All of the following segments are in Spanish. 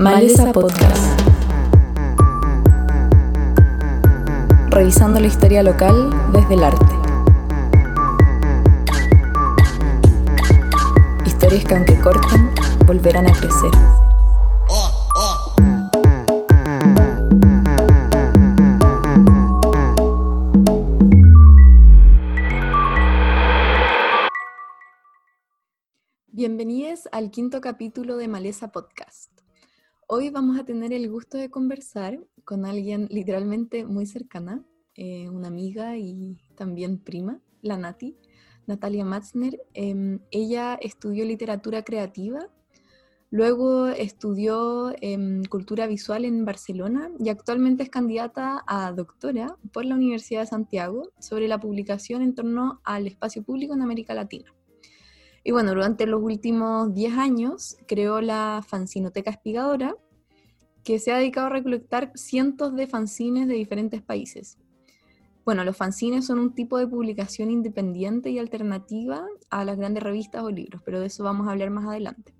Maleza Podcast. Revisando la historia local desde el arte. Historias que aunque corten, volverán a crecer. Bienvenidos al quinto capítulo de Maleza Podcast. Hoy vamos a tener el gusto de conversar con alguien literalmente muy cercana, eh, una amiga y también prima, la Nati, Natalia Matzner. Em, ella estudió literatura creativa, luego estudió em, cultura visual en Barcelona y actualmente es candidata a doctora por la Universidad de Santiago sobre la publicación en torno al espacio público en América Latina. Y bueno, durante los últimos 10 años creó la Fanzinoteca Espigadora, que se ha dedicado a recolectar cientos de fanzines de diferentes países. Bueno, los fanzines son un tipo de publicación independiente y alternativa a las grandes revistas o libros, pero de eso vamos a hablar más adelante.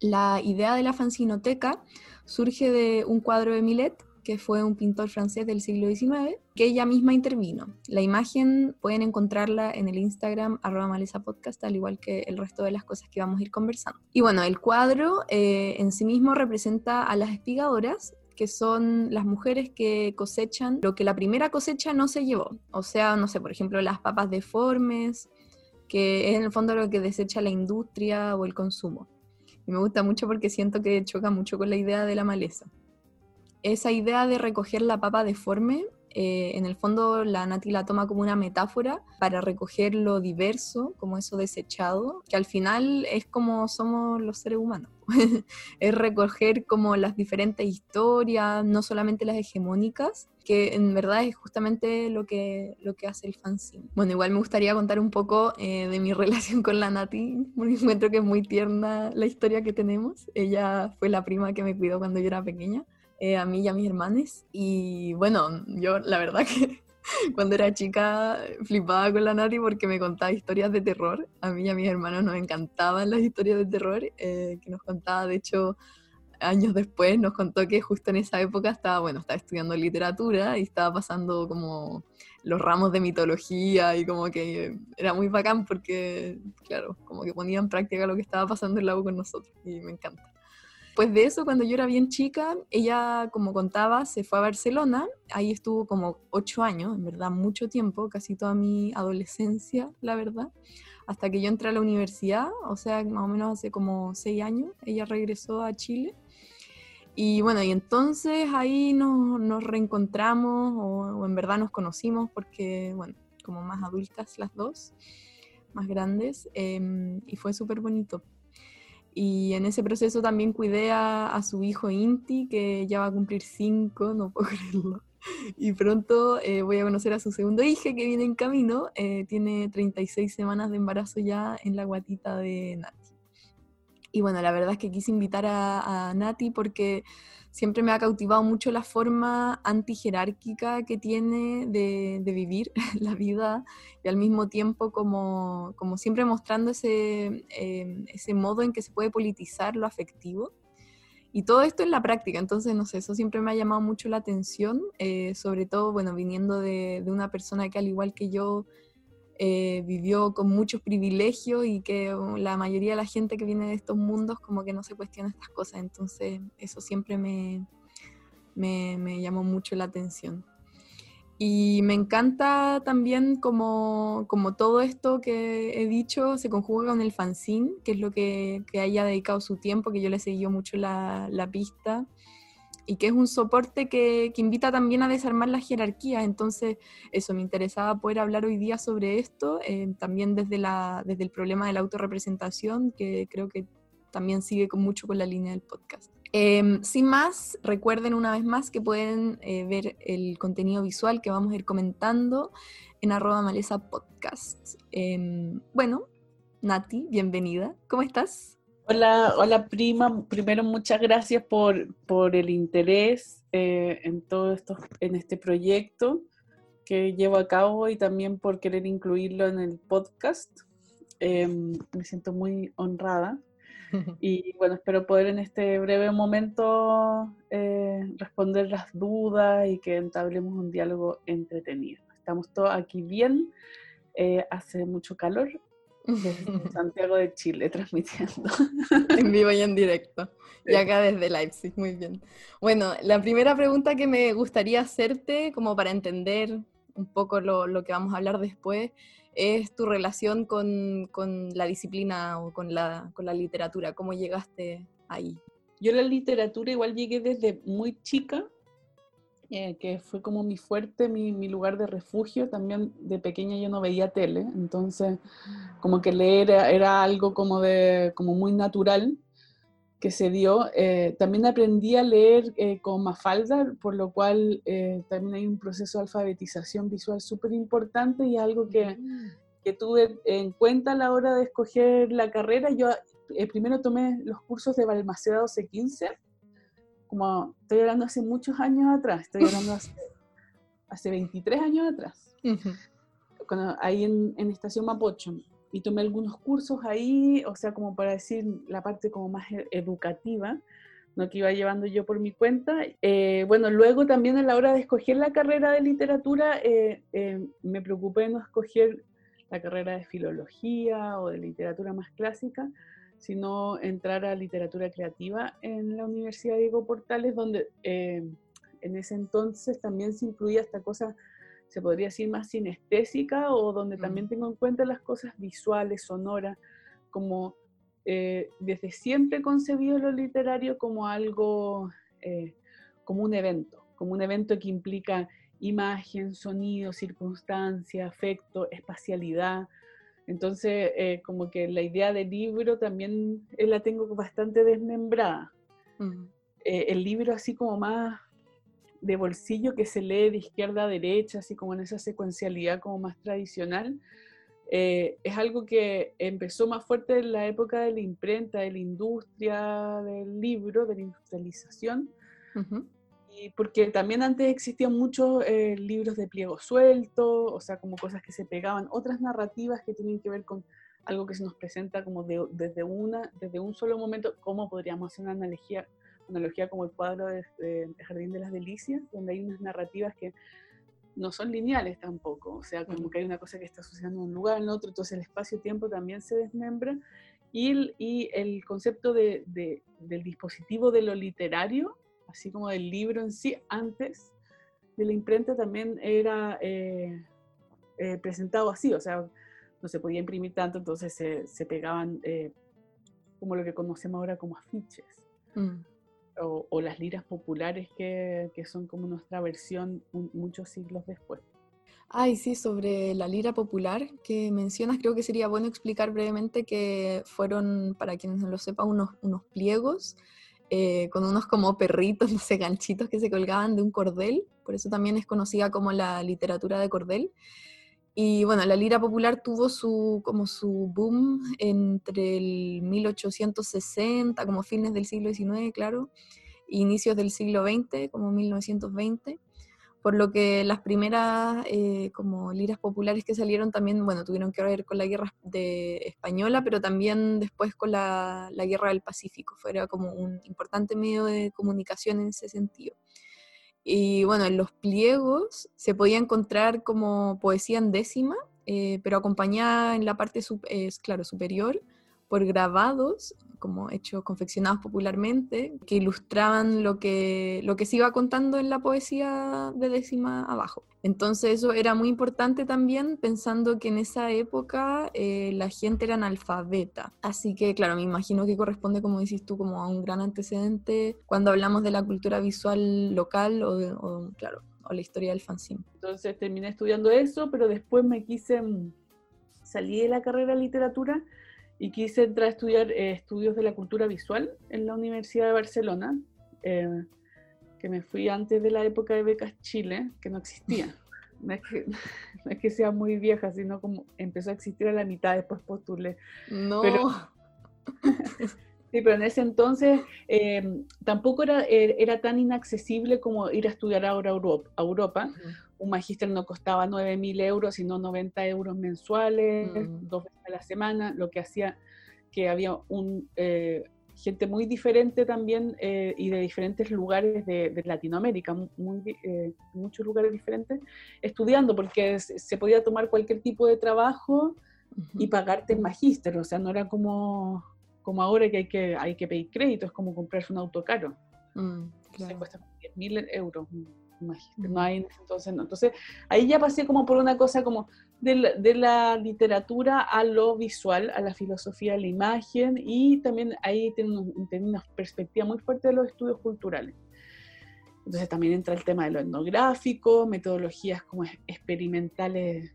La idea de la fanzinoteca surge de un cuadro de Millet que fue un pintor francés del siglo XIX, que ella misma intervino. La imagen pueden encontrarla en el Instagram arroba al igual que el resto de las cosas que vamos a ir conversando. Y bueno, el cuadro eh, en sí mismo representa a las espigadoras, que son las mujeres que cosechan lo que la primera cosecha no se llevó. O sea, no sé, por ejemplo, las papas deformes, que es en el fondo lo que desecha la industria o el consumo. Y me gusta mucho porque siento que choca mucho con la idea de la maleza esa idea de recoger la papa deforme, eh, en el fondo la Nati la toma como una metáfora para recoger lo diverso, como eso desechado, que al final es como somos los seres humanos. es recoger como las diferentes historias, no solamente las hegemónicas, que en verdad es justamente lo que, lo que hace el fanzine. Bueno, igual me gustaría contar un poco eh, de mi relación con la Nati, porque encuentro que es muy tierna la historia que tenemos. Ella fue la prima que me cuidó cuando yo era pequeña eh, a mí y a mis hermanos. Y bueno, yo la verdad que cuando era chica flipaba con la Nati porque me contaba historias de terror. A mí y a mis hermanos nos encantaban las historias de terror eh, que nos contaba. De hecho, años después nos contó que justo en esa época estaba, bueno, estaba estudiando literatura y estaba pasando como los ramos de mitología y como que era muy bacán porque, claro, como que ponía en práctica lo que estaba pasando en la U con nosotros y me encanta. Después de eso, cuando yo era bien chica, ella, como contaba, se fue a Barcelona. Ahí estuvo como ocho años, en verdad, mucho tiempo, casi toda mi adolescencia, la verdad. Hasta que yo entré a la universidad, o sea, más o menos hace como seis años, ella regresó a Chile. Y bueno, y entonces ahí nos, nos reencontramos, o, en verdad nos conocimos, porque, bueno, como más adultas las dos, más grandes, em, y fue súper bonito. Y en ese proceso también cuidé a, su hijo Inti, que ya va a cumplir cinco, no puedo creerlo. Y pronto eh, voy a conocer a su segundo hijo que viene en camino. Eh, tiene 36 semanas de embarazo ya en la guatita de Nati. Y bueno, la verdad es que quise invitar a, a Nati porque siempre me ha cautivado mucho la forma antijerárquica que tiene de, vivir la vida y al mismo tiempo como, como siempre mostrando ese, em, ese modo en que se puede politizar lo afectivo. Y todo esto en la práctica, entonces, no sé, eso siempre me ha llamado mucho la atención, eh, sobre todo, bueno, viniendo de, de una persona que al igual que yo eh, vivió con muchos privilegios y que uh, la mayoría de la gente que viene de estos mundos como que no se cuestiona estas cosas. Entonces eso siempre me, me, llamó mucho la atención. Y me encanta también como, como, todo esto que he dicho se conjuga con el fanzine, que es lo que, que haya dedicado su tiempo, que yo le seguí mucho la, la pista y que es un soporte que, que, invita también a desarmar las jerarquías. Entonces, eso, me interesaba poder hablar hoy día sobre esto, eh, también desde, la, desde el problema de la autorrepresentación, que creo que también sigue con mucho con la línea del podcast. Em, sin más, recuerden una vez más que pueden eh, ver el contenido visual que vamos a ir comentando en arroba maleza podcast. Em, bueno, Nati, bienvenida. ¿Cómo estás? Hola, hola prima. Primero, muchas gracias por, por el interés eh, en todo esto, en este proyecto que llevo a cabo y también por querer incluirlo en el podcast. Em, me siento muy honrada. Y bueno, espero poder en este breve momento eh, responder las dudas y que entablemos un diálogo entretenido. Estamos todos aquí bien, eh, hace mucho calor, desde Santiago de Chile transmitiendo. En vivo y en directo. Y acá desde Leipzig, muy bien. Bueno, la primera pregunta que me gustaría hacerte, como para entender un poco lo, lo que vamos a hablar después, es tu relación con, con la disciplina o con la, con la literatura. ¿Cómo llegaste ahí? Yo la literatura igual llegué desde muy chica, eh, que fue como mi fuerte, mi, mi, lugar de refugio. También de pequeña yo no veía tele, entonces como que leer era, era algo como, de, como muy natural que se dio. Eh, también aprendí a leer eh, con Mafalda, por lo cual eh, también hay un proceso de alfabetización visual súper importante y algo que, mm. que, tuve en cuenta a la hora de escoger la carrera. Yo eh, primero tomé los cursos de Balmaceda 1215, como estoy hablando hace muchos años atrás, estoy hablando hace, hace 23 años atrás, cuando, ahí en, en Estación Mapocho y tomé algunos cursos ahí, o sea, como para decir la parte como más e-, educativa, ¿no? que iba llevando yo por mi cuenta. Eh, bueno, luego también a la hora de escoger la carrera de literatura, eh, eh, me preocupé no escoger la carrera de filología o de literatura más clásica, sino entrar a literatura creativa en la Universidad Diego Portales, donde en ese entonces también se incluía esta cosa se podría decir más sinestésica o donde también tengo en cuenta las cosas visuales, sonoras, como eh, desde siempre concebido lo literario como algo, eh, como un evento, como un evento que implica imagen, sonido, circunstancia, afecto, espacialidad. Entonces, eh, como que la idea del libro también la tengo bastante desmembrada. el libro así como más de bolsillo que se lee de izquierda a derecha, así como en esa secuencialidad como más tradicional, eh, es algo que empezó más fuerte en la época de la imprenta, de la industria del libro, de la industrialización, y porque también antes existían muchos eh, libros de pliego suelto, o sea, como cosas que se pegaban, otras narrativas que tienen que ver con algo que se nos presenta como desde, una, desde un solo momento, cómo podríamos hacer una analogía analogía como el cuadro de, Jardín de las Delicias, donde hay unas narrativas que no son lineales tampoco, o sea, como que hay una cosa que está sucediendo en un lugar, en otro, entonces el espacio-tiempo también se desmembra, y el, y el concepto de, del dispositivo de lo literario, así como del libro en sí, antes de la imprenta también era eh, eh, presentado así, o sea, no se podía imprimir tanto, entonces se, se pegaban eh, como lo que conocemos ahora como afiches. Mm o, las liras populares que, que, son como nuestra versión muchos siglos después. Ay, sí, sobre la lira popular que mencionas, creo que sería bueno explicar brevemente que fueron, para quienes no lo sepan, unos, unos pliegos eh, con unos como perritos, no sé, ganchitos que se colgaban de un cordel, por eso también es conocida como la literatura de cordel. Y bueno, la lira popular tuvo su, como su boom entre el 1860, como fines del siglo XIX, claro, inicios del siglo XX, como 1920, por lo que las primeras eh, como liras populares que salieron también, bueno, tuvieron que ver con la guerra de española, pero también después con la, la guerra del Pacífico, fuera como un importante medio de comunicación en ese sentido. Y bueno, en los pliegos se podía encontrar como poesía en décima, eh, pero acompañada en la parte claro, superior por grabados, como hechos confeccionados popularmente, que ilustraban lo que, lo que se iba contando en la poesía de décima abajo. Entonces eso era muy importante también pensando que en esa época eh, la gente era analfabeta. Así que claro, me imagino que corresponde, como dices tú, como a un gran antecedente cuando hablamos de la cultura visual local o, claro, o la historia del fanzine. Entonces terminé estudiando eso, pero después me quise, mm, salí de la carrera de literatura y quise entrar a estudiar eh, estudios de la cultura visual en la Universidad de Barcelona. Eh, que me fui antes de la época de becas Chile, que no existía. No es que, no es que sea muy vieja, sino como empezó a existir a la mitad, después postulé. No. Pero, sí, pero en ese entonces em, tampoco era, er, era tan inaccesible como ir a estudiar ahora a Europa. A Europa. Un magíster no costaba 9.000 euros, sino 90 euros mensuales, dos veces a la semana, lo que hacía que había un, eh, gente muy diferente también eh, y de diferentes lugares de, Latinoamérica, muy, eh, muchos lugares diferentes, estudiando, porque se podía tomar cualquier tipo de trabajo y pagarte el magíster, o sea, no era como, como ahora que hay, que hay que pedir crédito, es como comprarse un auto caro. Mm, se cuesta 10 mil no hay entonces no. Entonces ahí ya pasé como por una cosa como de la, literatura a lo visual, a la filosofía de la imagen y también ahí tiene, una perspectiva muy fuerte de los estudios culturales. Entonces también entra el tema de lo etnográfico, metodologías como experimentales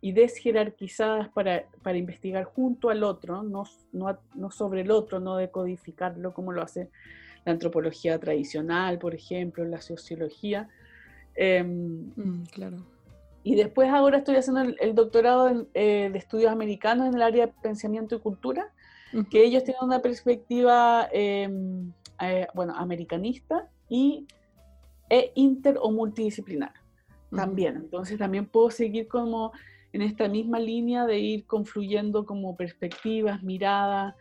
y desjerarquizadas para, para investigar junto al otro, no, no, no sobre el otro, no decodificarlo como lo hace la antropología tradicional, por ejemplo, la sociología. Em, mm, claro. Y después ahora estoy haciendo el, doctorado eh, de estudios americanos en el área de pensamiento y cultura, que ellos tienen una perspectiva, em, eh, bueno, americanista y e inter o multidisciplinar también. Entonces también puedo seguir como en esta misma línea de ir confluyendo como perspectivas, miradas,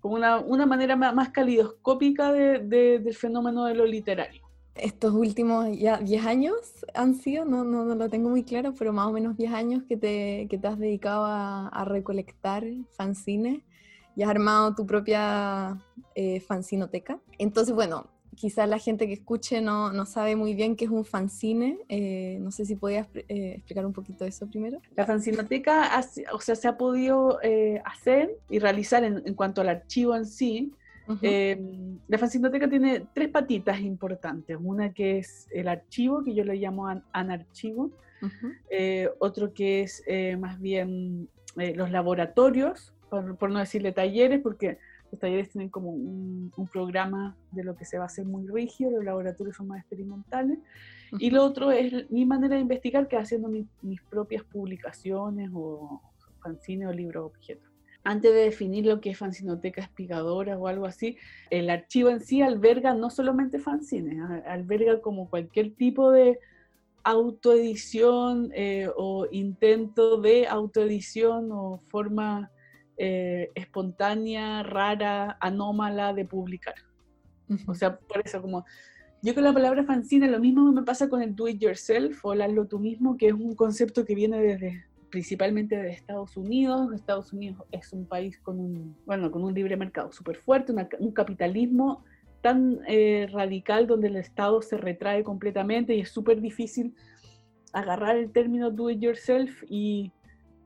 como una, una manera más, calidoscópica de, del fenómeno de lo literario. Estos últimos ya 10 años han sido, no, no, no, lo tengo muy claro, pero más o menos 10 años que te, que te has dedicado a, recolectar fanzines y has armado tu propia eh, fanzinoteca. Entonces, bueno, quizás la gente que escuche no, no, sabe muy bien qué es un fanzine. Eh, no sé si podías eh, explicar un poquito eso primero. La fanzinoteca, o sea, se ha podido eh, hacer y realizar en, cuanto al archivo en sí. Em, la fanzinoteca tiene tres patitas importantes. Una que es el archivo, que yo le llamo anarchivo. otro que es más bien los laboratorios, por, por no decirle talleres, porque los talleres tienen como un, programa de lo que se va a hacer muy rígido, los laboratorios son más experimentales. Y lo otro es mi manera de investigar, que haciendo mis propias publicaciones o fanzines o libros objetos. Antes de definir lo que es fanzinoteca espigadora o algo así, el archivo en sí alberga no solamente fanzines, alberga como cualquier tipo de autoedición eh, o intento de autoedición o forma eh, espontánea, rara, anómala de publicar. O sea, por eso como... Yo con la palabra fanzine lo mismo me pasa con el do it yourself o el hazlo tú mismo, que es un concepto que viene desde principalmente de Estados Unidos. Estados Unidos es un país con un, bueno, con un libre mercado súper fuerte, un capitalismo tan eh, radical donde el Estado se retrae completamente y es súper difícil agarrar el término do it yourself y,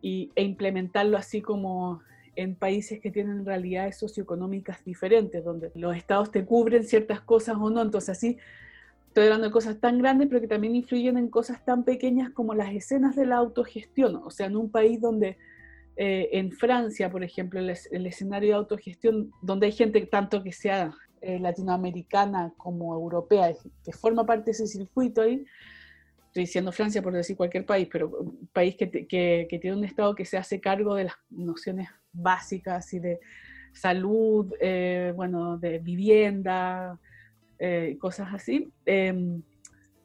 e implementarlo así como en países que tienen realidades socioeconómicas diferentes, donde los estados te cubren ciertas cosas o no. Entonces, así estoy hablando de cosas tan grandes, pero que también influyen en cosas tan pequeñas como las escenas de la autogestión. O sea, en un país donde, eh, en Francia, por ejemplo, el, escenario de autogestión, donde hay gente tanto que sea eh, latinoamericana como europea, que forma parte de ese circuito ahí, estoy diciendo Francia por decir cualquier país, pero un país que, que, que, tiene un Estado que se hace cargo de las nociones básicas y de salud, eh, bueno, de vivienda, eh, cosas así, em,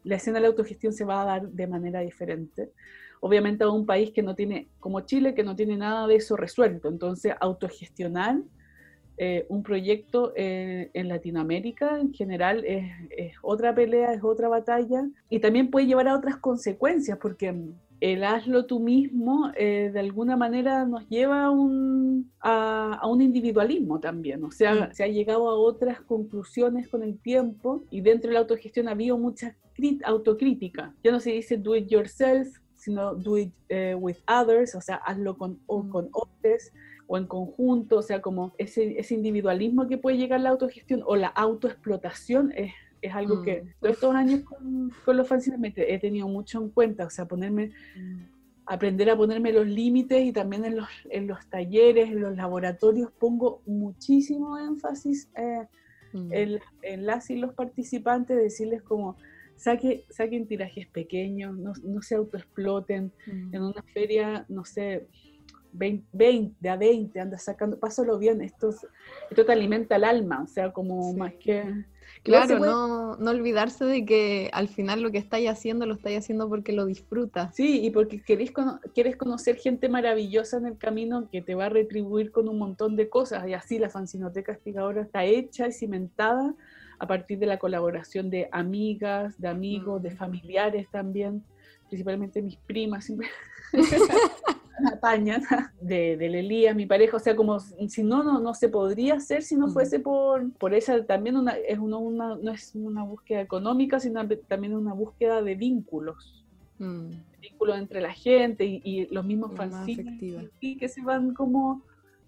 la escena de la autogestión se va a dar de manera diferente. Obviamente a un país que no tiene, como Chile, que no tiene nada de eso resuelto. Entonces, autogestionar eh, un proyecto en Latinoamérica en general es, es, otra pelea, es otra batalla y también puede llevar a otras consecuencias porque el hazlo tú mismo eh, de alguna manera nos lleva a un, a, un individualismo también. O sea, se ha llegado a otras conclusiones con el tiempo y dentro de la autogestión ha habido mucha autocrítica. Ya no se dice do it yourself, sino do it eh, with others, o sea, hazlo con, o mm. con otros o en conjunto, o sea, como ese, ese individualismo que puede llegar la autogestión o la autoexplotación es es algo que mm. todos estos años con, con los fanzines me he tenido mucho en cuenta, o sea, ponerme, mm. aprender a ponerme los límites y también en los, en los talleres, en los laboratorios pongo muchísimo énfasis eh, mm. en, las y los participantes, decirles como, saque, saquen tirajes pequeños, no, no se autoexploten, en una feria, no sé, 20, de a 20, anda sacando, pásalo bien, esto, esto te alimenta el alma, o sea, como más que... Claro, no, no, olvidarse de que al final lo que estáis haciendo lo estáis haciendo porque lo disfrutas. Sí, y porque querés, quieres conocer gente maravillosa en el camino que te va a retribuir con un montón de cosas. Y así la Fanzinoteca Espigadora está hecha y cimentada a partir de la colaboración de amigas, de amigos, de familiares también, principalmente mis primas, siempre apañan, de, de Lelía, mi pareja, o sea, como si no, no, no se podría hacer si no fuese por, por esa, también una, es una, no es una búsqueda económica, sino también una búsqueda de vínculos. Mm. Vínculos entre la gente y, los mismos fanzines y que se van como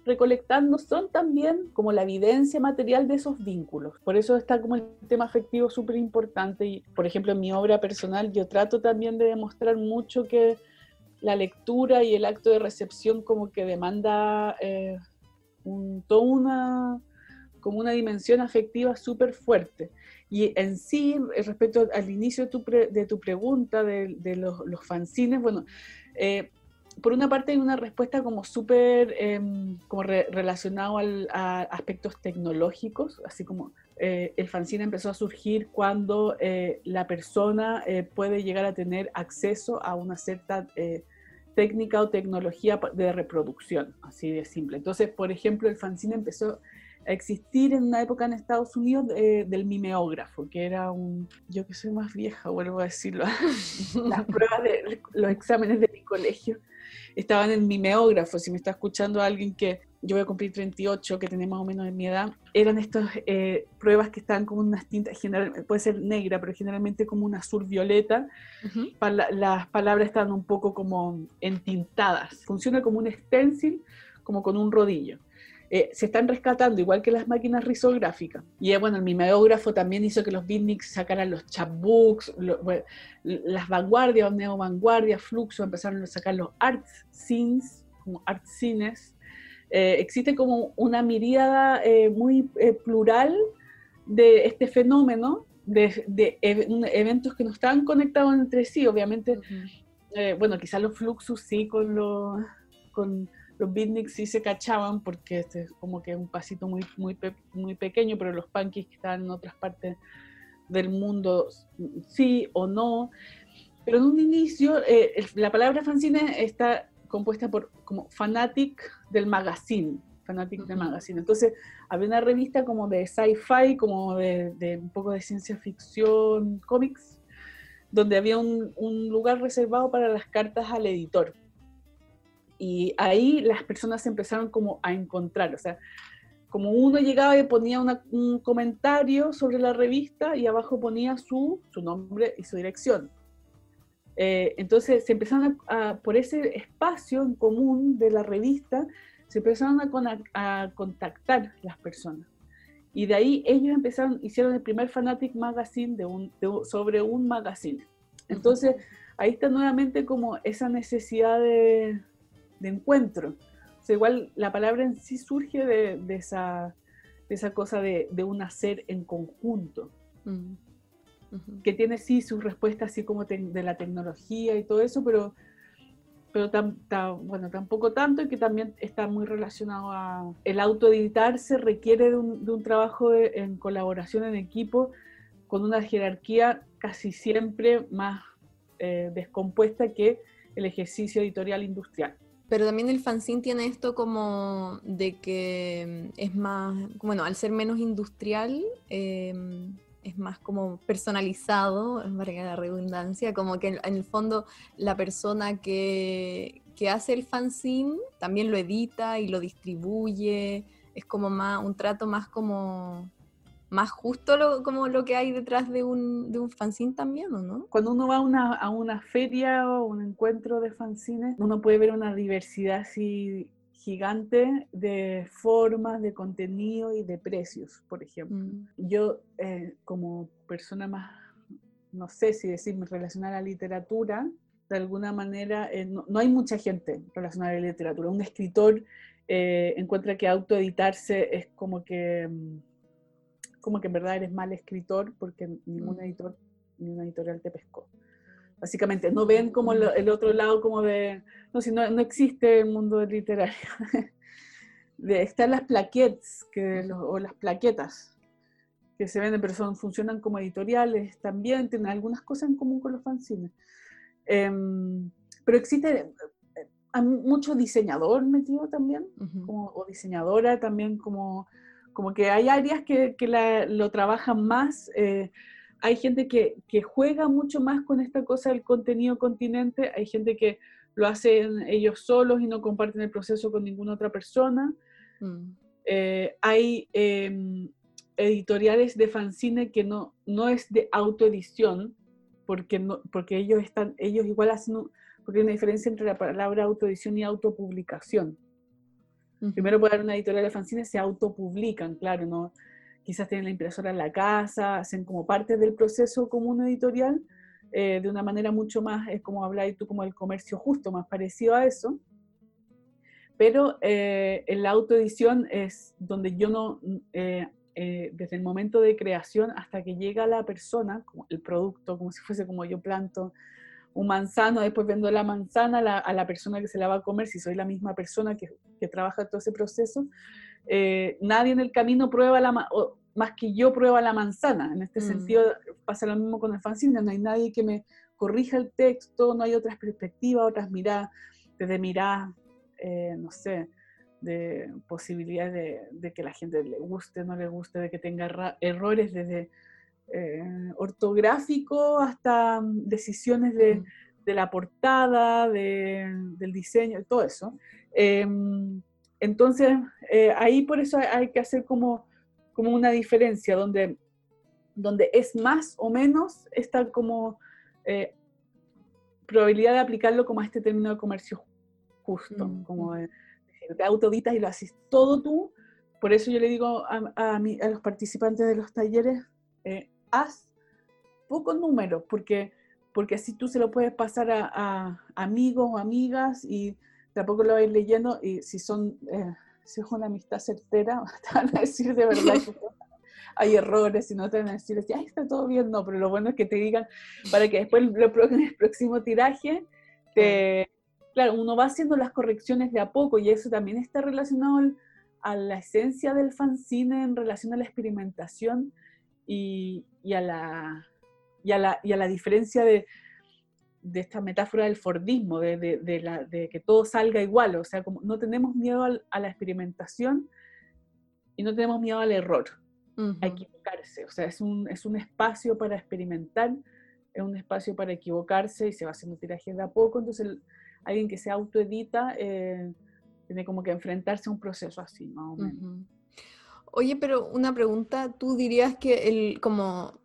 recolectando son también como la evidencia material de esos vínculos. Por eso está como el tema afectivo súper importante. Y, por ejemplo, en mi obra personal yo trato también de demostrar mucho que la lectura y el acto de recepción como que demanda eh, toda una, como una dimensión afectiva súper fuerte. Y en sí, respecto al inicio de tu, de tu pregunta de, de los, los, fanzines, bueno, eh, por una parte hay una respuesta como súper como relacionado a aspectos tecnológicos, así como eh, el fanzine empezó a surgir cuando eh, la persona eh, puede llegar a tener acceso a una cierta técnica o tecnología de reproducción, así de simple. Entonces, por ejemplo, el fanzine empezó a existir en una época en Estados Unidos del mimeógrafo, que era un, yo que soy más vieja, vuelvo a decirlo, las pruebas de los exámenes de mi colegio estaban en el mimeógrafo, si me está escuchando alguien que yo voy a cumplir 38, que tiene más o menos de mi edad, eran estas eh, pruebas que estaban como unas tintas, general, puede ser negra, pero generalmente como un azul violeta. las palabras estaban un poco como entintadas. Funciona como un stencil, como con un rodillo. Eh, se están rescatando, igual que las máquinas risográficas. Y eh, bueno, el mimeógrafo también hizo que los beatniks sacaran los chapbooks, las vanguardias, neo vanguardias, fluxo, empezaron a sacar los art scenes, como art scenes. Eh, existe como una miríada muy plural de este fenómeno, de, eventos que no están conectados entre sí, obviamente. bueno, quizás los fluxos sí con los... Con, los beatniks sí se cachaban porque este es como que un pasito muy, muy, muy pequeño, pero los punkis que estaban en otras partes del mundo sí o no. Pero en un inicio, eh, la palabra fanzine está compuesta por como fanatic del magazine, fanatic del magazine. Entonces, había una revista como de sci-fi, como de, de, un poco de ciencia ficción, cómics, donde había un, un lugar reservado para las cartas al editor. Y ahí las personas empezaron como a encontrar, o sea, como uno llegaba y ponía un comentario sobre la revista y abajo ponía su, su nombre y su dirección. Eh, entonces se empezaron a, por ese espacio en común de la revista, se empezaron a, a, contactar las personas. Y de ahí ellos empezaron, hicieron el primer Fanatic Magazine de un, sobre un magazine. Entonces ahí está nuevamente como esa necesidad de, de encuentro. O sea, igual la palabra en sí surge de, esa, esa, cosa de, un hacer en conjunto, mm. que tiene sí su respuesta así como de la tecnología y todo eso, pero, pero bueno, tampoco tanto y que también está muy relacionado a... El autoeditarse requiere de un, trabajo en colaboración en equipo con una jerarquía casi siempre más eh, descompuesta que el ejercicio editorial industrial. Pero también el fanzine tiene esto como de que es más, bueno, al ser menos industrial, em, es más como personalizado, para la redundancia, como que en, el fondo la persona que, que, hace el fanzine también lo edita y lo distribuye, es como más un trato más como más justo lo, como lo que hay detrás de un, de un fanzine también, ¿o no? Cuando uno va a una, a una feria o un encuentro de fanzines, uno puede ver una diversidad así gigante de formas, de contenido y de precios, por ejemplo. Mm. Yo, eh, como persona más, no sé si decirme, relacionada a la literatura, de alguna manera, eh, no, hay mucha gente relacionada a la literatura. Un escritor eh, encuentra que autoeditarse es como que mm, como que en verdad eres mal escritor porque ningún mm. editor ni una editorial te pescó. básicamente. No ven como el, otro lado como de, no, si no, no existe el mundo literario. de, están las plaquettes que, o las plaquetas que se venden, pero son, funcionan como editoriales también, tienen algunas cosas en común con los fanzines. Em, pero existe hay mucho diseñador metido también, como, o diseñadora también, como, como que hay áreas que, que lo trabajan más. Eh, hay gente que, que, juega mucho más con esta cosa del contenido continente, hay gente que lo hacen ellos solos y no comparten el proceso con ninguna otra persona. Mm. Eh, hay em, editoriales de fanzine que no, no es de autoedición, porque, no, porque ellos, están, ellos igual hacen porque hay una diferencia entre la palabra autoedición y autopublicación. Primero puede haber una editorial de fanzines, se autopublican, claro, ¿no? quizás tienen la impresora en la casa, hacen como parte del proceso como una editorial, eh, de una manera mucho más, es como habláis tú, como el comercio justo, más parecido a eso. Pero eh, en la autoedición es donde yo no, eh, desde el momento de creación hasta que llega la persona, el producto, como si fuese como yo planto un manzano, después vendo la manzana a la, persona que se la va a comer, si soy la misma persona que, que trabaja todo ese proceso, eh, nadie en el camino prueba la, o más que yo prueba la manzana. En este mm. sentido pasa lo mismo con el fanzine, no hay nadie que me corrija el texto, no hay otras perspectivas, otras miradas, desde miradas, eh, no sé, de posibilidades de, de, que la gente le guste, no le guste, de que tenga errores desde eh, ortográfico hasta mm, decisiones de, la portada, del diseño, todo eso. Em, entonces, eh, ahí por eso hay, que hacer como, como una diferencia, donde, donde es más o menos esta como eh, probabilidad de aplicarlo como a este término de comercio justo, mm, como de, autoditas y lo haces todo tú. Por eso yo le digo a, a, los participantes de los talleres, haz pocos números, porque, porque así tú se lo puedes pasar a, amigos o amigas y tampoco lo vais leyendo y si son eh, si es una amistad certera, te van a decir de verdad que hay errores y no te van a decir, ay, está todo bien, no, pero lo bueno es que te digan para que después en el próximo tiraje, te, claro, uno va haciendo las correcciones de a poco y eso también está relacionado a la esencia del fanzine en relación a la experimentación y, a, la, y, a, la, y a la diferencia de, de esta metáfora del Fordismo, de, de, la, de, que todo salga igual, o sea, como no tenemos miedo a la experimentación y no tenemos miedo al error, a equivocarse, o sea, es un, es un espacio para experimentar, es un espacio para equivocarse y se va haciendo tiraje de a poco, entonces alguien que se autoedita eh, tiene como que enfrentarse a un proceso así, más o menos. Oye, pero una pregunta, ¿tú dirías que el como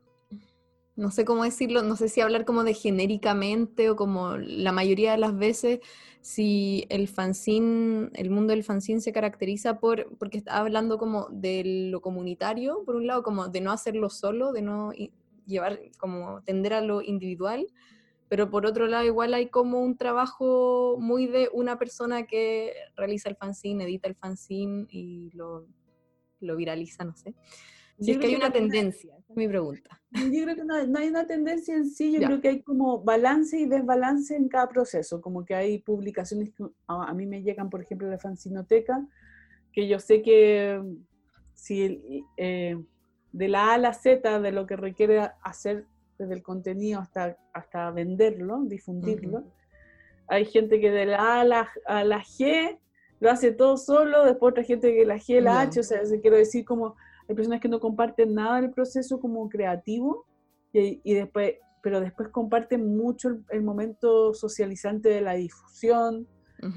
no sé cómo decirlo, no sé si hablar como de genéricamente o como la mayoría de las veces, si el fanzine, el mundo del fanzine se caracteriza por, porque está hablando como de lo comunitario, por un lado, como de no hacerlo solo, de no llevar, como tender a lo individual, pero por otro lado igual hay como un trabajo muy de una persona que realiza el fanzine, edita el fanzine y lo lo viraliza, no sé. Si es que hay una tendencia, esa es mi pregunta. Yo creo que no, hay una tendencia en sí, yo creo que hay como balance y desbalance en cada proceso, como que hay publicaciones que a, mí me llegan, por ejemplo, de Fanzinoteca, que yo sé que si eh, de la A a la Z de lo que requiere hacer desde el contenido hasta, hasta venderlo, difundirlo, hay gente que de la A a la, a la G lo hace todo solo, después otra gente que la G, la H, o sea, quiero decir como hay personas que no comparten nada del proceso como creativo y, y después, pero después comparten mucho el, momento socializante de la difusión,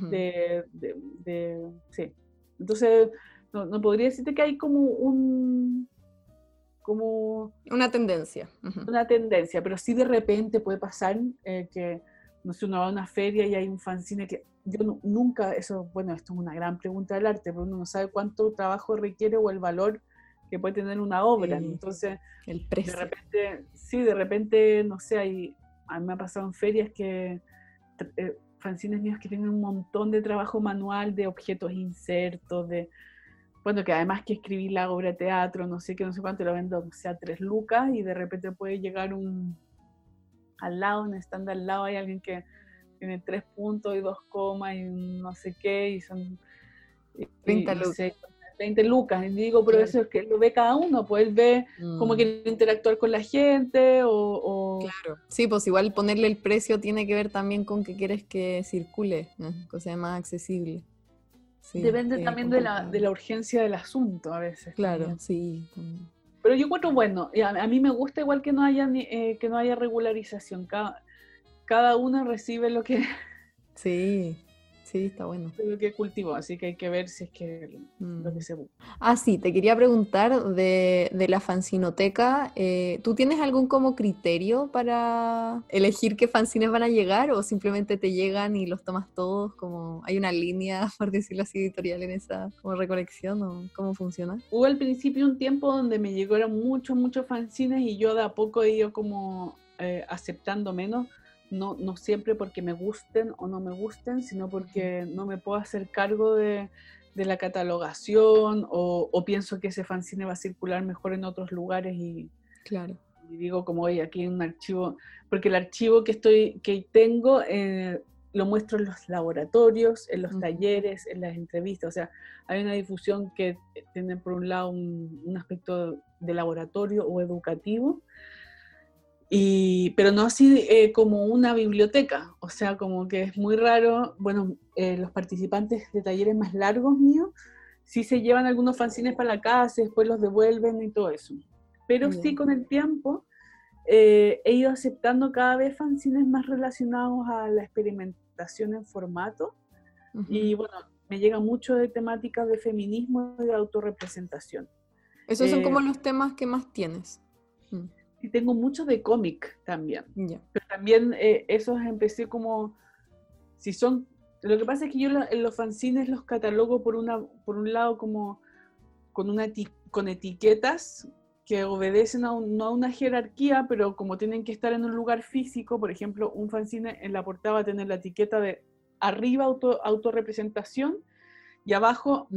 de, de, sí. Entonces, no, no, podría decirte que hay como un como una tendencia. Una tendencia, pero sí de repente puede pasar eh, que no sé, uno va a una feria y hay un fanzine que yo nunca, eso, bueno, esto es una gran pregunta del arte, pero uno no sabe cuánto trabajo requiere o el valor que puede tener una obra. Entonces, el precio. de repente, sí, de repente, no sé, hay, a mí me ha pasado en ferias que eh, fanzines míos que tienen un montón de trabajo manual, de objetos insertos, de, bueno, que además que escribir la obra de teatro, no sé qué, no sé cuánto, lo vendo, o sea, tres lucas y de repente puede llegar un al lado, el stand al lado hay alguien que tiene tres puntos y dos comas y no sé qué, y son 30 lucas. 20 lucas. Y digo, pero eso es que lo ve cada uno, pues él ve cómo mm. quiere interactuar con la gente o, Claro, sí, pues igual ponerle el precio tiene que ver también con que quieres que circule, ¿no? que sea más accesible. Depende también de la, de la, urgencia del asunto a veces. Claro, sí. Pero yo encuentro bueno, a, a, mí me gusta igual que no haya, eh, que no haya regularización, cada, cada uno recibe lo que... Sí, Sí, está bueno. Lo que cultivo, así que hay que ver si es que lo que mm. se busca. Ah, sí, te quería preguntar de, de la fanzinoteca. Eh, ¿Tú tienes algún como criterio para elegir qué fanzines van a llegar o simplemente te llegan y los tomas todos? Como ¿Hay una línea, por decirlo así, editorial en esa como recolección o cómo funciona? Hubo al principio un tiempo donde me llegaron muchos, muchos fanzines y yo de a poco he ido como eh, aceptando menos no, no siempre porque me gusten o no me gusten, sino porque no me puedo hacer cargo de, la catalogación o, pienso que ese fanzine va a circular mejor en otros lugares y, claro. y digo como, oye, aquí hay un archivo, porque el archivo que, estoy, que tengo eh, lo muestro en los laboratorios, en los talleres, en las entrevistas, o sea, hay una difusión que tiene por un lado un, un aspecto de laboratorio o educativo, pero no así eh, como una biblioteca, o sea, como que es muy raro, bueno, eh, los participantes de talleres más largos míos sí se llevan algunos fanzines para la casa, después los devuelven y todo eso. Pero sí con el tiempo eh, he ido aceptando cada vez fanzines más relacionados a la experimentación en formato y bueno, me llega mucho de temáticas de feminismo y de autorrepresentación. Esos son como los temas que más tienes. Mm y tengo mucho de cómic también. Pero también eh, esos empecé como, si son, lo que pasa es que yo en los fanzines los catalogo por, una, por un lado como con, una con etiquetas que obedecen a no a una jerarquía, pero como tienen que estar en un lugar físico, por ejemplo, un fanzine en la portada va a tener la etiqueta de arriba auto, autorrepresentación y abajo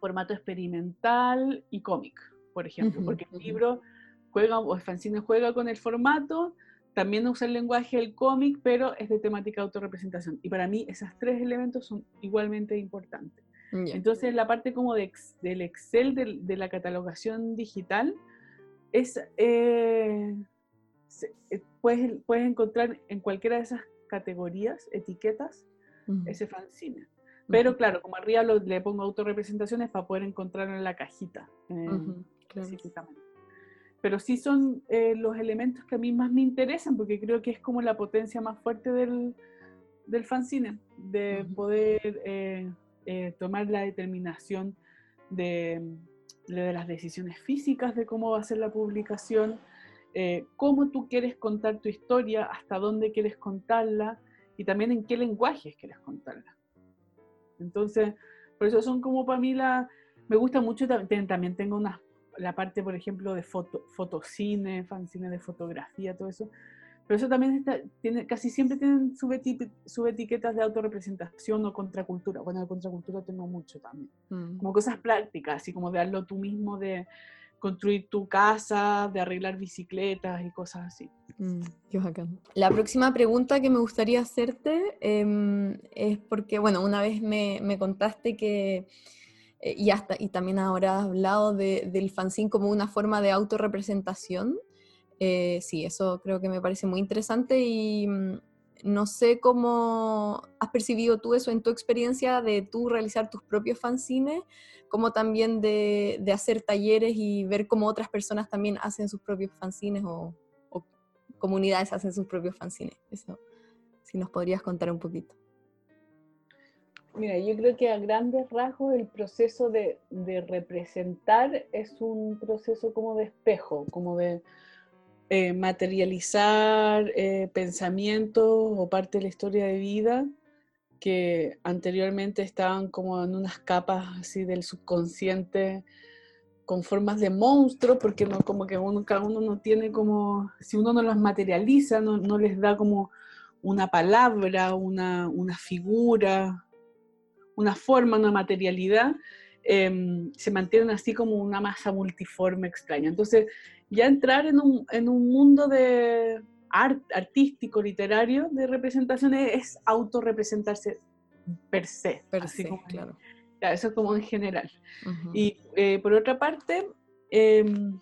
formato experimental y cómic, por ejemplo, porque el libro juega, o el fanzine juega con el formato, también usa el lenguaje del cómic, pero es de temática autorrepresentación. Y para mí esos tres elementos son igualmente importantes. Entonces la parte como de, del Excel, de, la catalogación digital, es, eh, eh, puedes, puedes, encontrar en cualquiera de esas categorías, etiquetas, ese fanzine. Pero claro, como arriba le pongo autorrepresentaciones para poder encontrarlo en la cajita eh, específicamente pero sí son eh, los elementos que a mí más me interesan, porque creo que es como la potencia más fuerte del, del fanzine, de poder eh, eh, tomar la determinación de, de, las decisiones físicas de cómo va a ser la publicación, cómo tú quieres contar tu historia, hasta dónde quieres contarla y también en qué lenguajes quieres contarla. Entonces, por eso son como para mí la... Me gusta mucho, también tengo unas la parte, por ejemplo, de foto, fotocine, fanzine de fotografía, todo eso. Pero eso también está, tiene, casi siempre tienen subetiquetas de autorrepresentación o contracultura. Bueno, de contracultura tengo mucho también. Mm. Como cosas prácticas, así como de darlo tú mismo, de construir tu casa, de arreglar bicicletas y cosas así. Mm, la próxima pregunta que me gustaría hacerte em, es porque, bueno, una vez me, me contaste que eh, y, hasta, y también ahora has hablado de, del fanzine como una forma de autorrepresentación. Eh, sí, eso creo que me parece muy interesante y mm, no sé cómo has percibido tú eso en tu experiencia de tú realizar tus propios fanzines, como también de, de hacer talleres y ver cómo otras personas también hacen sus propios fanzines o, comunidades hacen sus propios fanzines. Eso, si nos podrías contar un poquito. Mira, yo creo que a grandes rasgos el proceso de, representar es un proceso como de espejo, como de eh, materializar eh, pensamientos o parte de la historia de vida que anteriormente estaban como en unas capas así del subconsciente con formas de monstruo, porque no, como que uno, cada uno no tiene como, si uno no las materializa, no, no les da como una palabra, una, una figura, una forma, una materialidad, em, se mantienen así como una masa multiforme extraña. Entonces, ya entrar en un, mundo de artístico, literario de representaciones es autorrepresentarse per se. Per se, claro. Eso es como en general. Y eh, por otra parte, em,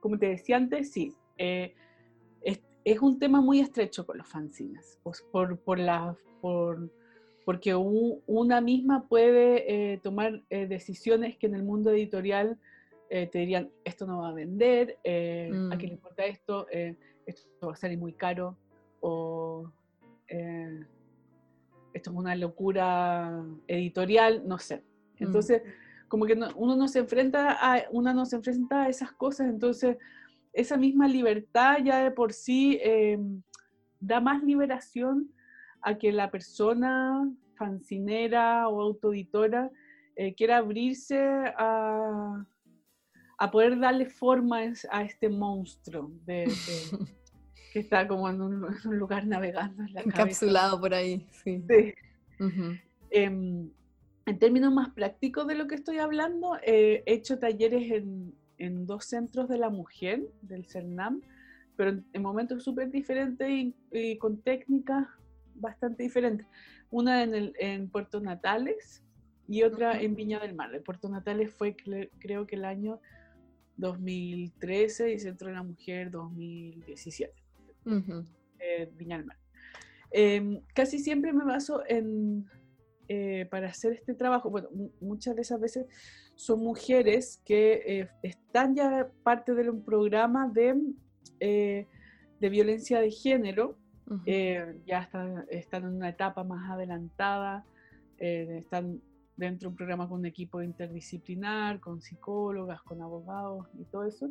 como te decía antes, sí, eh, es, un tema muy estrecho con los fanzines, pues por, por, la, por, porque una misma puede eh, tomar decisiones que en el mundo editorial te dirían, esto no va a vender, a quién le mm. importa esto, esto va a salir muy caro, o esto es una locura editorial, no sé. Mm. Entonces, como que uno no se enfrenta a, una no se enfrenta a esas cosas, entonces esa misma libertad ya de por sí da más liberación a que la persona fancinera o autoeditora eh, quiera abrirse a, a, poder darle forma a este monstruo de, que está como en un, lugar navegando en la Encapsulado por ahí, sí. Em, en términos más prácticos de lo que estoy hablando, he hecho talleres en, en, dos centros de la mujer del CERNAM, pero en, momentos súper diferentes y, con técnicas bastante diferentes. Una en, el, en Puerto Natales y otra en Viña del Mar. El Puerto Natales fue creo que el año 2013 y Centro de la Mujer 2017. Eh, Viña del Mar. Em, casi siempre me baso en, eh, para hacer este trabajo, bueno, muchas de esas veces son mujeres que eh, están ya parte de un programa de, de violencia de género, ya están, están, en una etapa más adelantada, están dentro de un programa con un equipo interdisciplinar, con psicólogas, con abogados y todo eso.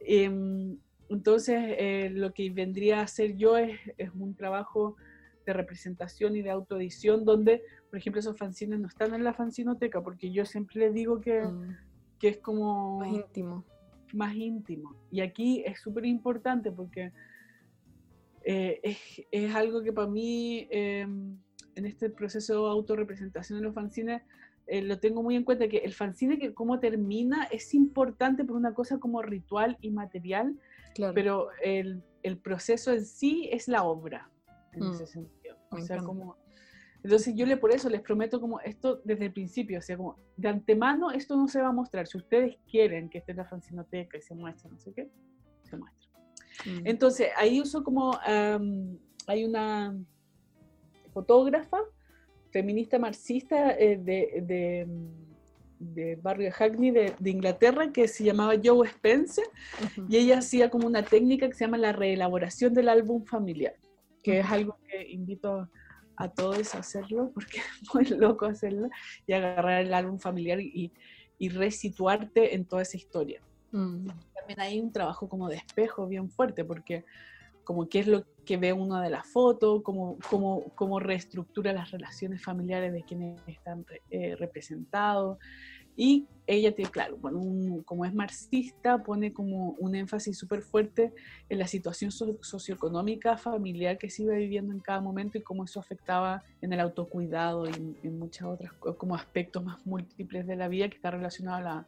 Em, entonces, eh, lo que vendría a hacer yo es, un trabajo de representación y de autoedición donde, por ejemplo, esos fanzines no están en la fanzinoteca, porque yo siempre les digo que, mm. que es como... Más íntimo. Más íntimo. Y aquí es súper importante porque eh, es, es, algo que para mí, em, en este proceso de autorrepresentación de los fanzines, eh, lo tengo muy en cuenta, que el fanzine, que cómo termina, es importante por una cosa como ritual y material, pero el, el, proceso en sí es la obra, en mm, ese sentido. O sea, como, entonces yo le por eso les prometo como esto desde el principio, o sea, como de antemano esto no se va a mostrar. Si ustedes quieren que esté en la fanzinoteca y se muestre, no sé qué, se muestra. Mm. Entonces ahí uso como, hay una fotógrafa feminista marxista eh, de, de de barrio Hackney de, de, Inglaterra que se llamaba Joe Spencer y ella hacía como una técnica que se llama la reelaboración del álbum familiar, que es algo que invito a todos a hacerlo porque es muy loco hacerlo y agarrar el álbum familiar y, y resituarte en toda esa historia. Mm. También hay un trabajo como de espejo bien fuerte porque como qué es lo que ve uno de la foto, cómo, cómo, cómo reestructura las relaciones familiares de quienes están eh, representados. Y ella tiene, claro, bueno, como es marxista, pone como un énfasis súper fuerte en la situación socioeconómica familiar que se iba viviendo en cada momento y cómo eso afectaba en el autocuidado y en, muchas otras como aspectos más múltiples de la vida que está relacionado a la,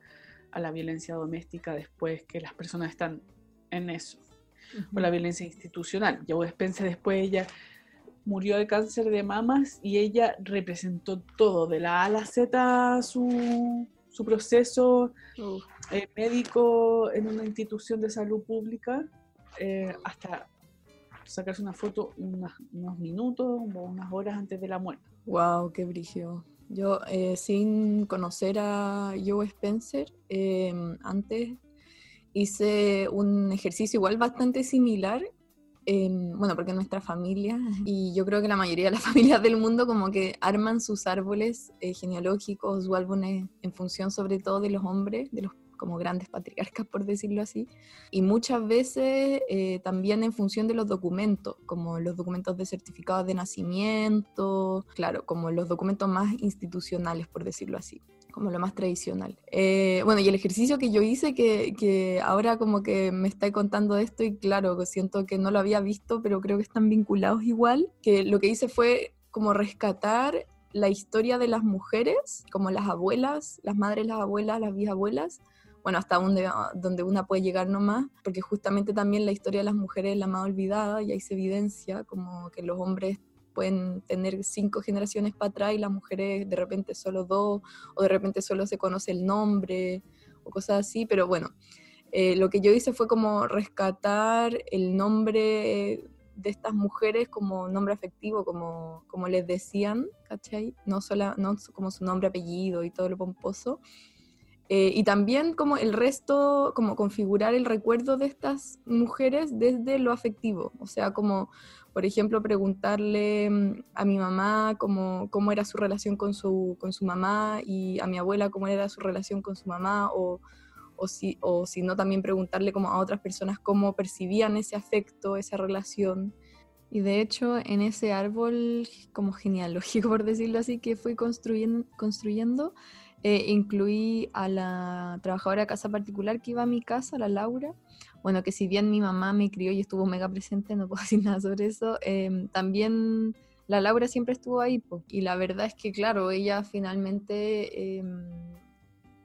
a la violencia doméstica después que las personas están en eso o la violencia institucional. Ya Spencer después ella murió de cáncer de mamas y ella representó todo, de la A a la Z su, su proceso eh, médico en una institución de salud pública, eh, hasta sacarse una foto unos minutos o unas horas antes de la muerte. ¡Wow! ¡Qué brillo! Yo, eh, sin conocer a Joe Spencer, antes hice un ejercicio igual bastante similar, bueno, porque nuestra familia, y yo creo que la mayoría de las familias del mundo como que arman sus árboles eh, genealógicos o álbumes en función sobre todo de los hombres, de los como grandes patriarcas, por decirlo así, y muchas veces eh, también en función de los documentos, como los documentos de certificados de nacimiento, claro, como los documentos más institucionales, por decirlo así como lo más tradicional. Eh, bueno, y el ejercicio que yo hice, que, que, ahora como que me está contando esto y claro, siento que no lo había visto, pero creo que están vinculados igual, que lo que hice fue como rescatar la historia de las mujeres, como las abuelas, las madres, las abuelas, las bisabuelas, bueno, hasta donde, donde una puede llegar nomás, porque justamente también la historia de las mujeres es la más olvidada y ahí se evidencia como que los hombres pueden tener cinco generaciones para atrás y las mujeres de repente solo dos, o de repente solo se conoce el nombre, o cosas así, pero bueno, eh, lo que yo hice fue como rescatar el nombre de estas mujeres como nombre afectivo, como, como les decían, ¿cachai? No, solo, no como su nombre, apellido y todo lo pomposo. Eh, y también como el resto, como configurar el recuerdo de estas mujeres desde lo afectivo, o sea, como por ejemplo preguntarle mm, a mi mamá cómo, cómo era su relación con su, con su mamá y a mi abuela cómo era su relación con su mamá o o si, o si no también preguntarle como a otras personas cómo percibían ese afecto, esa relación. Y de hecho en ese árbol como genealógico, por decirlo así, que fui construyendo, construyendo eh, incluí a la trabajadora de casa particular que iba a mi casa, la Laura. Bueno, que si bien mi mamá me crió y estuvo mega presente, no puedo decir nada sobre eso, em, también la Laura siempre estuvo ahí. Y la verdad es que, claro, ella finalmente... Em,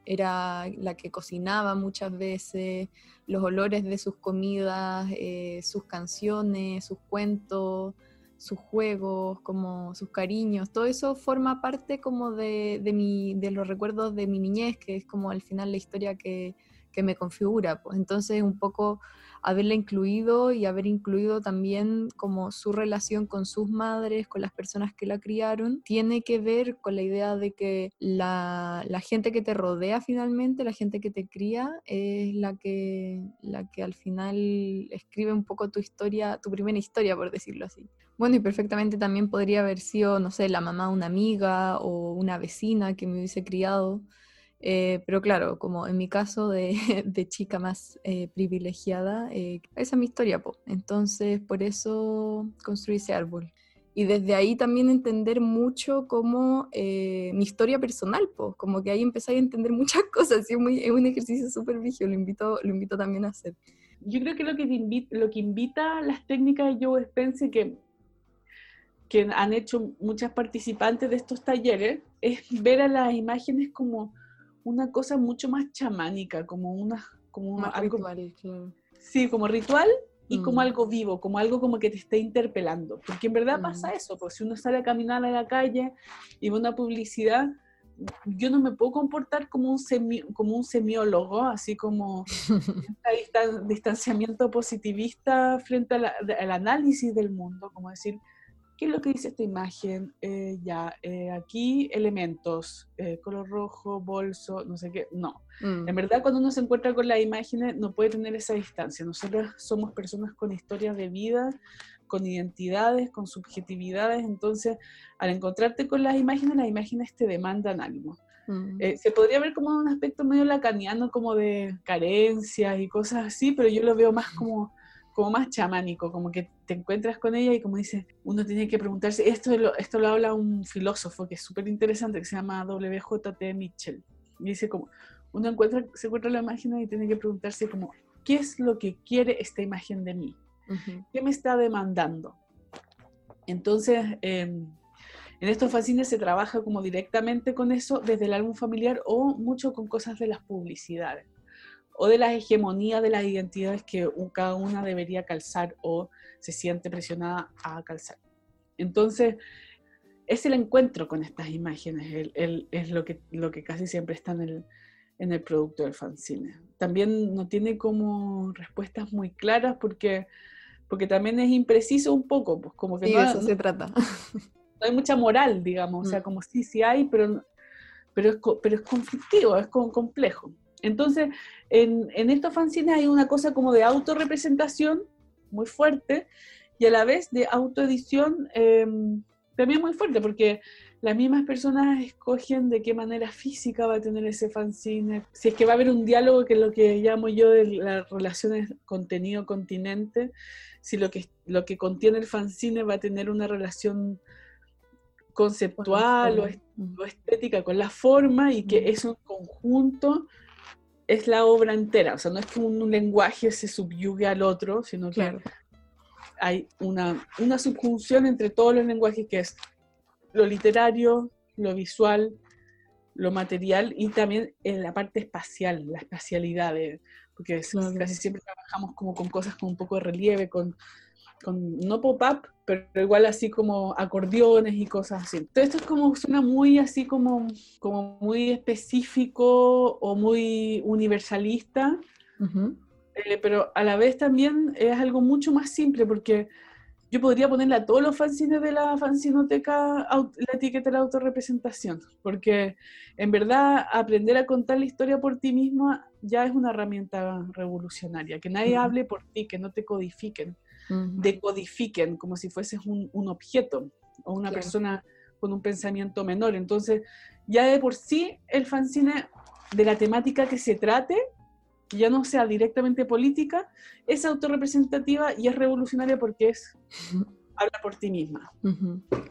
era la que cocinaba muchas veces, los olores de sus comidas, eh, sus canciones, sus cuentos, sus juegos, como sus cariños, todo eso forma parte como de, mi, de los recuerdos de mi niñez, que es como al final la historia que, me configura. Pues entonces un poco haberla incluido y haber incluido también como su relación con sus madres, con las personas que la criaron, tiene que ver con la idea de que la, gente que te rodea finalmente, la gente que te cría, es la que, la que al final escribe un poco tu historia, tu primera historia, por decirlo así. Bueno, y perfectamente también podría haber sido, no sé, la mamá de una amiga o una vecina que me hubiese criado. Eh, pero claro, como en mi caso de, chica más eh, privilegiada, eh, esa es mi historia, po. entonces por eso construí ese árbol. Y desde ahí también entender mucho como mi historia personal, po. como que ahí empecé a entender muchas cosas, y es, muy, es un ejercicio súper vigio, lo invito, lo invito también a hacer. Yo creo que lo que, invita, lo que invita las técnicas de Joe Spence que, que han hecho muchas participantes de estos talleres es ver a las imágenes como una cosa mucho más chamánica, como una... Como algo, ritual, Sí, como ritual y como mm. algo vivo, como algo como que te esté interpelando. Porque en verdad pasa mm. eso, pues si uno sale a caminar a la calle y ve una publicidad, yo no me puedo comportar como un, como un semiólogo, así como un distanciamiento positivista frente al análisis del mundo, como decir, ¿Qué es lo que dice esta imagen? Eh, ya, eh, aquí elementos, eh, color rojo, bolso, no sé qué. No. Mm. En verdad, cuando uno se encuentra con las imágenes, no puede tener esa distancia. Nosotros somos personas con historias de vida, con identidades, con subjetividades. Entonces, al encontrarte con las imágenes, las imágenes te demandan algo. Mm. se podría ver como un aspecto medio lacaniano, como de carencias y cosas así, pero yo lo veo más como como más chamánico, como que te encuentras con ella y como dice, uno tiene que preguntarse, esto lo, esto lo habla un filósofo que es súper interesante, que se llama WJT Mitchell. Y dice como, uno encuentra, se encuentra la imagen y tiene que preguntarse como, ¿qué es lo que quiere esta imagen de mí? ¿Qué me está demandando? Entonces, em, en estos fanzines se trabaja como directamente con eso desde el álbum familiar o mucho con cosas de las publicidades o de la hegemonía de las identidades que cada una debería calzar o se siente presionada a calzar. Entonces, es el encuentro con estas imágenes, es lo que, lo que casi siempre está en el, en el producto del fanzine. También no tiene como respuestas muy claras porque, porque también es impreciso un poco, pues como que no, eso se trata. No hay mucha moral, digamos, o sea, mm. como sí, sí hay, pero, pero, es, pero es conflictivo, es como complejo. Entonces, en, estos fanzines hay una cosa como de autorrepresentación muy fuerte y a la vez de autoedición em, también muy fuerte, porque las mismas personas escogen de qué manera física va a tener ese fanzine, si es que va a haber un diálogo, que es lo que llamo yo de las relaciones contenido-continente, si lo que, lo que contiene el fanzine va a tener una relación conceptual o, estética con la forma y que es un conjunto es la obra entera, o sea, no es que un, lenguaje se subyugue al otro, sino que hay una, una subjunción entre todos los lenguajes que es lo literario, lo visual, lo material y también en la parte espacial, la espacialidad, porque casi siempre trabajamos como con cosas con un poco de relieve, con, con no pop-up, pero igual así como acordeones y cosas así. Entonces esto es como, suena muy así como, como muy específico o muy universalista, eh, pero a la vez también es algo mucho más simple porque yo podría ponerle a todos los fanzines de la fanzinoteca la etiqueta de la autorrepresentación, porque en verdad aprender a contar la historia por ti misma ya es una herramienta revolucionaria, que nadie hable por ti, que no te codifiquen, decodifiquen como si fueses un, objeto o una persona con un pensamiento menor. Entonces, ya de por sí el fanzine de la temática que se trate que ya no sea directamente política, es autorrepresentativa y es revolucionaria porque es habla por ti misma.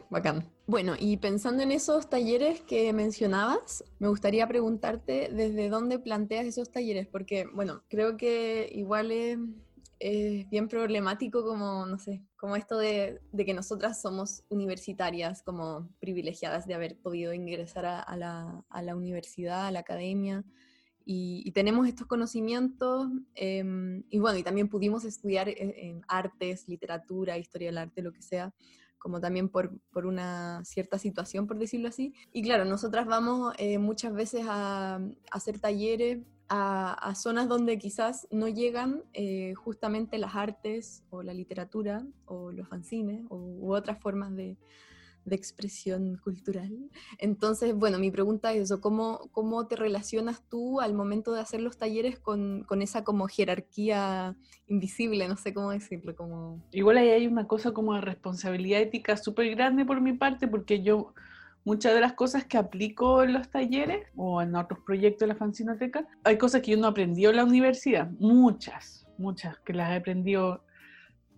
Bacán. Bueno, y pensando en esos talleres que mencionabas, me gustaría preguntarte desde dónde planteas esos talleres, porque, bueno, creo que igual es, bien problemático como, no sé, como esto de, que nosotras somos universitarias, como privilegiadas de haber podido ingresar a, la, a la universidad, a la academia, y, tenemos estos conocimientos em, y bueno, y también pudimos estudiar e, artes, literatura, historia del arte, lo que sea, como también por, por una cierta situación, por decirlo así. Y claro, nosotras vamos eh, muchas veces a, hacer talleres a, zonas donde quizás no llegan eh, justamente las artes o la literatura o los fanzines o, u otras formas de, de expresión cultural. Entonces, bueno, mi pregunta es eso, ¿cómo, cómo te relacionas tú al momento de hacer los talleres con, con, esa como jerarquía invisible, no sé cómo decirlo? Como... Igual ahí hay una cosa como de responsabilidad ética súper grande por mi parte, porque yo muchas de las cosas que aplico en los talleres o en otros proyectos de la Fanzinoteca, hay cosas que yo no aprendí en la universidad, muchas, muchas que las he aprendido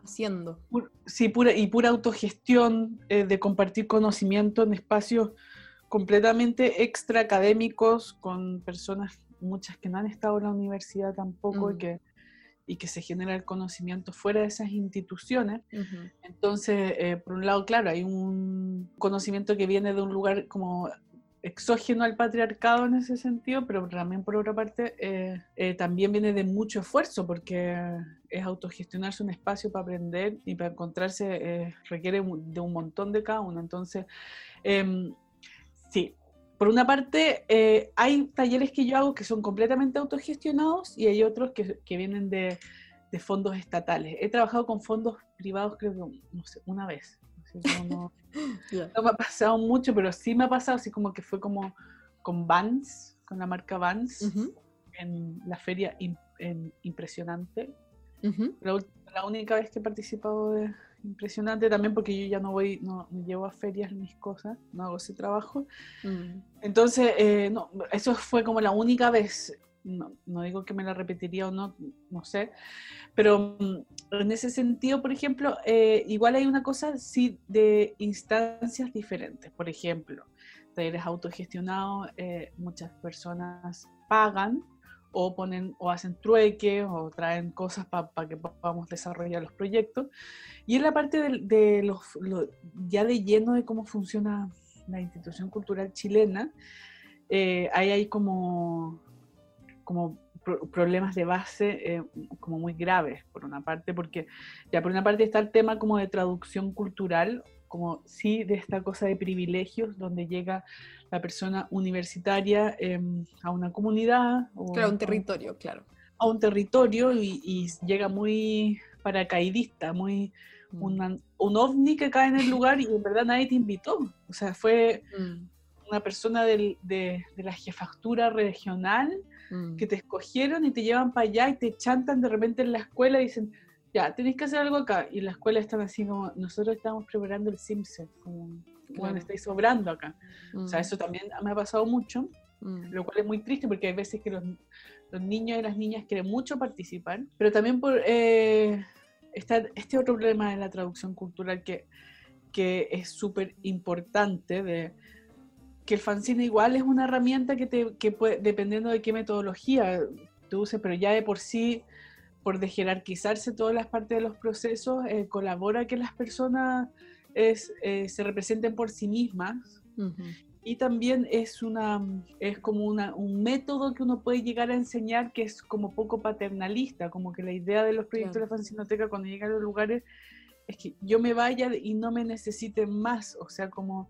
haciendo. Sí, pura, y pura autogestión eh, de compartir conocimiento en espacios completamente extra académicos con personas, muchas que no han estado en la universidad tampoco y, mm. que, y que se genera el conocimiento fuera de esas instituciones. Entonces, eh, por un lado, claro, hay un conocimiento que viene de un lugar como exógeno al patriarcado en ese sentido, pero también por otra parte eh, eh, también viene de mucho esfuerzo porque es autogestionarse un espacio para aprender y para encontrarse requiere de un montón de cada uno. Entonces, em, sí, por una parte hay talleres que yo hago que son completamente autogestionados y hay otros que, que vienen de, de fondos estatales. He trabajado con fondos privados creo que, no sé, una vez no, me ha pasado mucho, pero sí me ha pasado, así como que fue como con Vans, con la marca Vans, en la feria impresionante. la, única vez que he participado de impresionante también porque yo ya no voy, no me llevo a ferias mis cosas, no hago ese trabajo. Mm. Entonces, eh, no, eso fue como la única vez no, no, digo que me la repetiría o no, no sé, pero mm, en ese sentido, por ejemplo, eh, igual hay una cosa, sí, de instancias diferentes. Por ejemplo, talleres autogestionados, eh, muchas personas pagan o ponen o hacen trueque o traen cosas para que podamos desarrollar los proyectos. Y en la parte de, los, ya de lleno de cómo funciona la institución cultural chilena, eh, ahí hay como como problemas de base eh, como muy graves, por una parte, porque ya por una parte está el tema como de traducción cultural, como sí de esta cosa de privilegios, donde llega la persona universitaria em, a una comunidad. O, claro, un territorio, claro. A un territorio y, llega muy paracaidista, muy mm. un ovni que cae en el lugar y en verdad nadie te invitó. O sea, fue mm. una persona de, de, la jefatura regional Mm. que te escogieron y te llevan para allá y te chantan de repente en la escuela y dicen, ya, tenéis que hacer algo acá. Y en la escuela están así como, nosotros estamos preparando el Simpson, como, bueno, estáis sobrando acá. O sea, mm. eso también me ha pasado mucho, mm. lo cual es muy triste porque hay veces que los, los, niños y las niñas quieren mucho participar, pero también por eh, está este otro problema de la traducción cultural que, que es súper importante de que el fanzine igual es una herramienta que, te, que puede, dependiendo de qué metodología tú uses, pero ya de por sí, por jerarquizarse todas las partes de los procesos, eh, colabora que las personas es, eh, se representen por sí mismas y también es, una, es como una, un método que uno puede llegar a enseñar que es como poco paternalista, como que la idea de los proyectos de la fanzinoteca cuando llegan a los lugares es que yo me vaya y no me necesiten más, o sea, como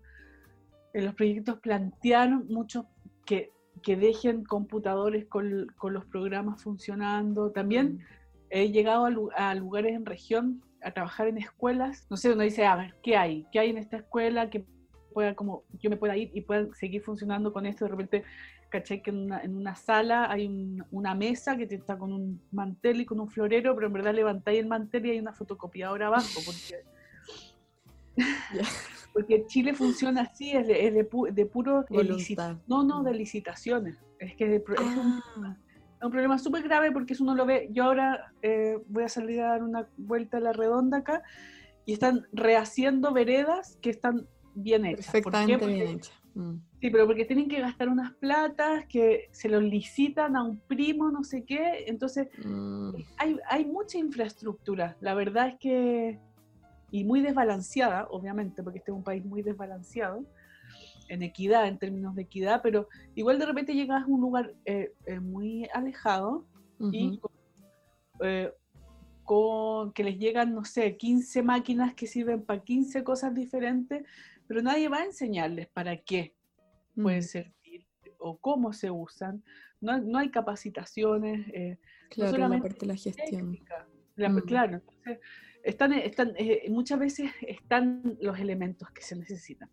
en los proyectos plantearon mucho que, que dejen computadores con, con, los programas funcionando, también mm. he llegado a, a lugares en región a trabajar en escuelas, no sé, uno dice, a ver, ¿qué hay? ¿Qué hay en esta escuela? que pueda como yo me pueda ir y pueda seguir funcionando con esto. De repente, caché que en una, en una sala hay una mesa que está con un mantel y con un florero, pero en verdad levantáis el mantel y hay una fotocopiadora abajo, porque, porque Chile funciona así, es de, es de, de puro no, no, de licitaciones. Es que es, un, ah. un, problema súper grave porque eso uno lo ve. Yo ahora eh, voy a salir a dar una vuelta a la redonda acá y están rehaciendo veredas que están bien hecha. Perfectamente bien hecha. Mm. Sí, pero porque tienen que gastar unas platas que se los licitan a un primo, no sé qué. Entonces, mm. hay, hay mucha infraestructura. La verdad es que. Y muy desbalanceada, obviamente, porque este es un país muy desbalanceado en equidad, en términos de equidad, pero igual de repente llegas a un lugar eh, eh, muy alejado y eh, con que les llegan, no sé, 15 máquinas que sirven para 15 cosas diferentes pero nadie va a enseñarles para qué pueden mm. servir o cómo se usan. No, no hay capacitaciones. Claro, la parte de la gestión. Mm. Claro, entonces están, están, muchas veces están los elementos que se necesitan.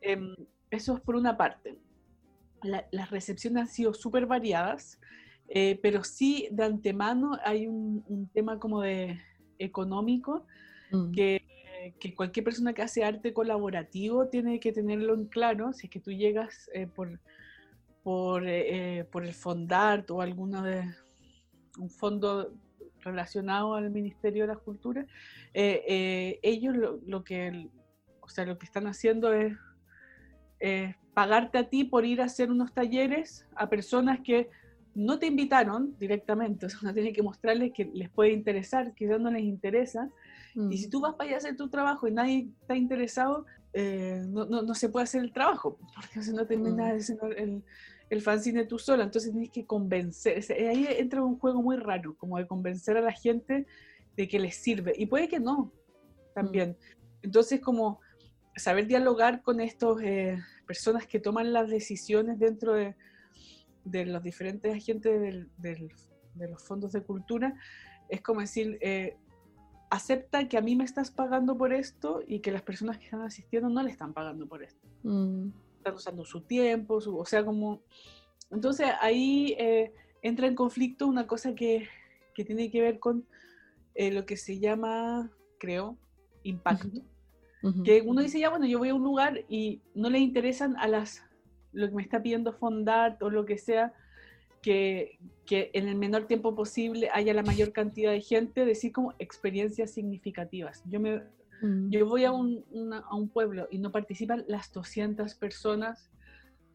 Em, eso es por una parte. las recepciones han sido súper variadas, eh, pero sí de antemano hay un, un tema como de económico mm. que que cualquier persona que hace arte colaborativo tiene que tenerlo en claro, si es que tú llegas eh, por, por, eh, eh, por el Fondart o alguno de un fondo relacionado al Ministerio de la Cultura, ellos lo, que, o sea, lo que están haciendo es pagarte a ti por ir a hacer unos talleres a personas que no te invitaron directamente, o sea, uno tiene que mostrarles que les puede interesar, quizás no les interesa, y si mm. tú vas para allá a hacer tu trabajo y nadie está interesado, eh, no, no, no, se puede hacer el trabajo, porque si no terminas mm. el, el fanzine tú sola, entonces tienes que convencer, ahí entra un juego muy raro, como de convencer a la gente de que les sirve, y puede que no, también. Mm. Entonces, como saber dialogar con estas eh, personas que toman las decisiones dentro de, de los diferentes agentes del, del, de los fondos de cultura, es como decir, eh, acepta que a mí me estás pagando por esto y que las personas que están asistiendo no le están pagando por esto. Mm. Están usando su tiempo, o sea, como... Entonces ahí eh, entra en conflicto una cosa que, que tiene que ver con eh, lo que se llama, creo, impacto. Que uno dice, ya bueno, yo voy a un lugar y no le interesan a las, lo que me está pidiendo Fondart o lo que sea, que, que, en el menor tiempo posible haya la mayor cantidad de gente, decir como experiencias significativas. Yo, me, mm. yo voy a un, a un pueblo y no participan las 200 personas,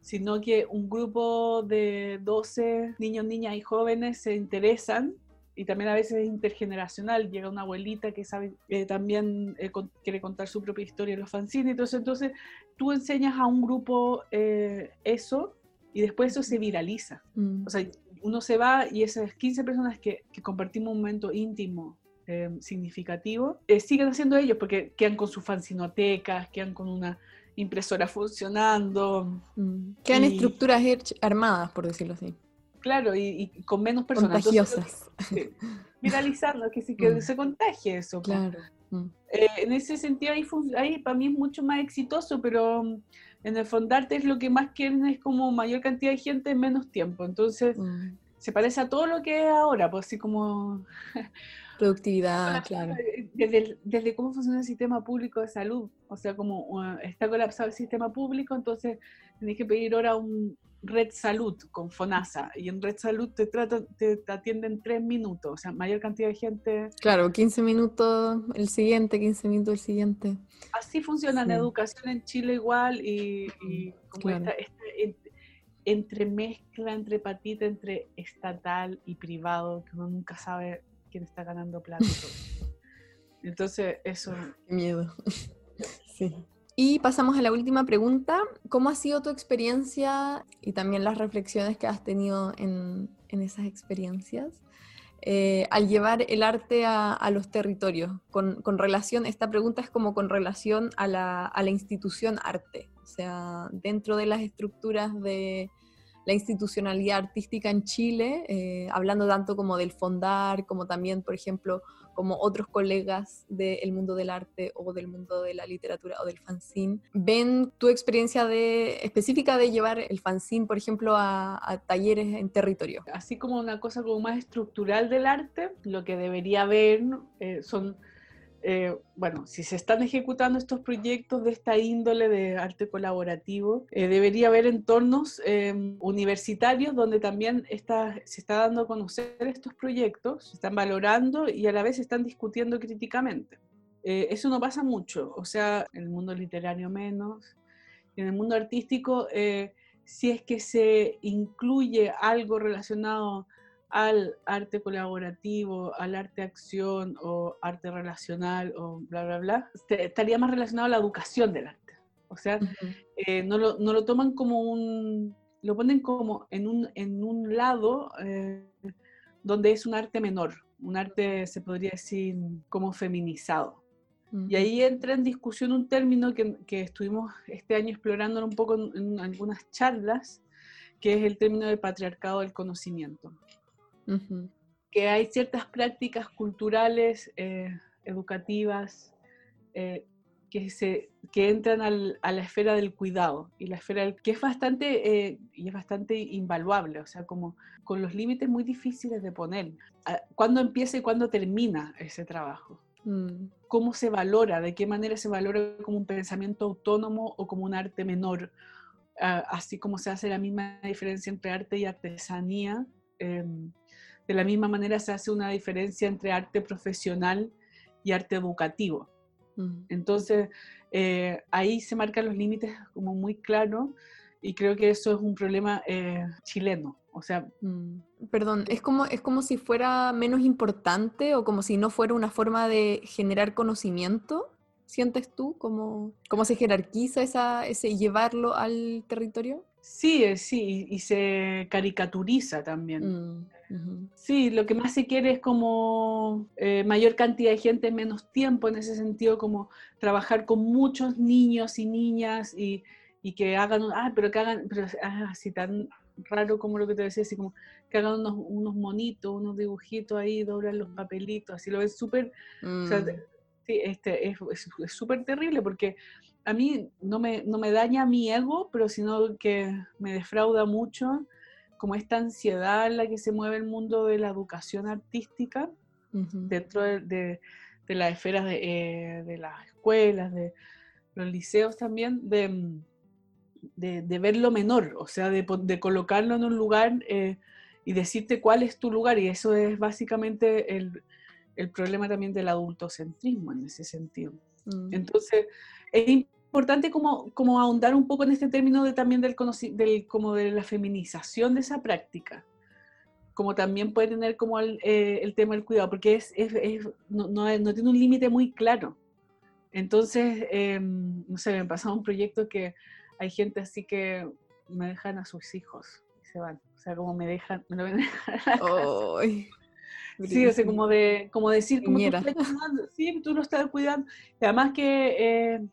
sino que un grupo de 12 niños, niñas y jóvenes se interesan y también a veces es intergeneracional, llega una abuelita que sabe eh, también eh, quiere contar su propia historia en los fanzines, entonces, entonces tú enseñas a un grupo eh, eso y después eso se viraliza. Mm. O sea, uno se va y esas 15 personas que, que compartimos un momento íntimo, eh, significativo, siguen haciendo ellos porque quedan con sus fancinotecas, quedan con una impresora funcionando. Mm. Quedan estructuras armadas, por decirlo así. Claro, y, con menos personas. Contagiosas. viralizando, que, sí, que mm. se contagie eso. Claro. Eh, en ese sentido, ahí, ahí para mí es mucho más exitoso, pero en el Fondarte es lo que más quieren es como mayor cantidad de gente en menos tiempo. Entonces, mm. se parece a todo lo que es ahora, pues así como... Productividad, claro. Desde, desde, cómo funciona el sistema público de salud. O sea, como uh, está colapsado el sistema público, entonces tenés que pedir ahora un, Red Salud con FONASA y en Red Salud te, tratan, te, atienden tres minutos, o sea, mayor cantidad de gente. Claro, 15 minutos el siguiente, 15 minutos el siguiente. Así funciona la educación en Chile igual y, como esta, entremezcla entre patita entre estatal y privado, que uno nunca sabe quién está ganando plata. Entonces, eso... Qué miedo. sí. Y pasamos a la última pregunta. ¿Cómo ha sido tu experiencia y también las reflexiones que has tenido en, esas experiencias eh, al llevar el arte a, los territorios? Con, relación, esta pregunta es como con relación a la, a la institución arte, o sea, dentro de las estructuras de, la institucionalidad artística en Chile, eh, hablando tanto como del fondar, como también, por ejemplo, como otros colegas del mundo del arte o del mundo de la literatura o del fanzine, ven tu experiencia de, específica de llevar el fanzine, por ejemplo, a, talleres en territorio. Así como una cosa como más estructural del arte, lo que debería haber eh, son eh, bueno, si se están ejecutando estos proyectos de esta índole de arte colaborativo, eh, debería haber entornos em, universitarios donde también se está dando a conocer estos proyectos, se están valorando y a la vez se están discutiendo críticamente. Eh, eso no pasa mucho, o sea, en el mundo literario menos, en el mundo artístico, si es que se incluye algo relacionado al arte colaborativo, al arte acción o arte relacional o bla, bla, bla, estaría más relacionado a la educación del arte. O sea, eh, no, lo, no, lo, toman como un, lo ponen como en un, en un lado eh, donde es un arte menor, un arte, se podría decir, como feminizado. Y ahí entra en discusión un término que, que estuvimos este año explorando un poco en, en, algunas charlas, que es el término del patriarcado del conocimiento que hay ciertas prácticas culturales, eh, educativas, eh, que, se, que entran a la esfera del cuidado y la esfera que es bastante eh, y es bastante invaluable, o sea, como con los límites muy difíciles de poner. Ah, ¿Cuándo empieza y cuándo termina ese trabajo? Mm. ¿Cómo se valora? ¿De qué manera se valora como un pensamiento autónomo o como un arte menor? Ah, así como se hace la misma diferencia entre arte y artesanía. Em, de la misma manera se hace una diferencia entre arte profesional y arte educativo. Entonces, eh, ahí se marcan los límites como muy claros y creo que eso es un problema eh, chileno. O sea, mm. perdón, es como, es como si fuera menos importante o como si no fuera una forma de generar conocimiento. ¿Sientes tú cómo, cómo se jerarquiza esa, ese llevarlo al territorio? Sí, eh, sí, y, se caricaturiza también. Mm. Sí, lo que más se quiere es como eh, mayor cantidad de gente en menos tiempo, en ese sentido, como trabajar con muchos niños y niñas y, que hagan, ah, pero que hagan, pero ah, así tan raro como lo que te decía, así como que hagan unos, unos monitos, unos dibujitos ahí, doblan los papelitos, así lo ves súper, mm. sí, este, es súper terrible porque a mí no me, no me daña mi ego, pero sino que me defrauda mucho como esta ansiedad en la que se mueve el mundo de la educación artística dentro de, las esferas eh, de, las escuelas, de los liceos también, de, de ver lo menor, o sea, de, colocarlo en un lugar eh, y decirte cuál es tu lugar. Y eso es básicamente el, problema también del adultocentrismo en ese sentido. Mm. Entonces, es importante como, como ahondar un poco en este término de, también del, del, como de la feminización de esa práctica, como también puede tener como el, eh, el tema del cuidado, porque es, es, no, no, tiene un límite muy claro. Entonces, em, no sé, me pasado un proyecto que hay gente así que me dejan a sus hijos y se van. O sea, como me dejan, me lo ven Sí, o sea, como, de, como decir, como tú, sí, tú lo estás cuidando. Y además que eh,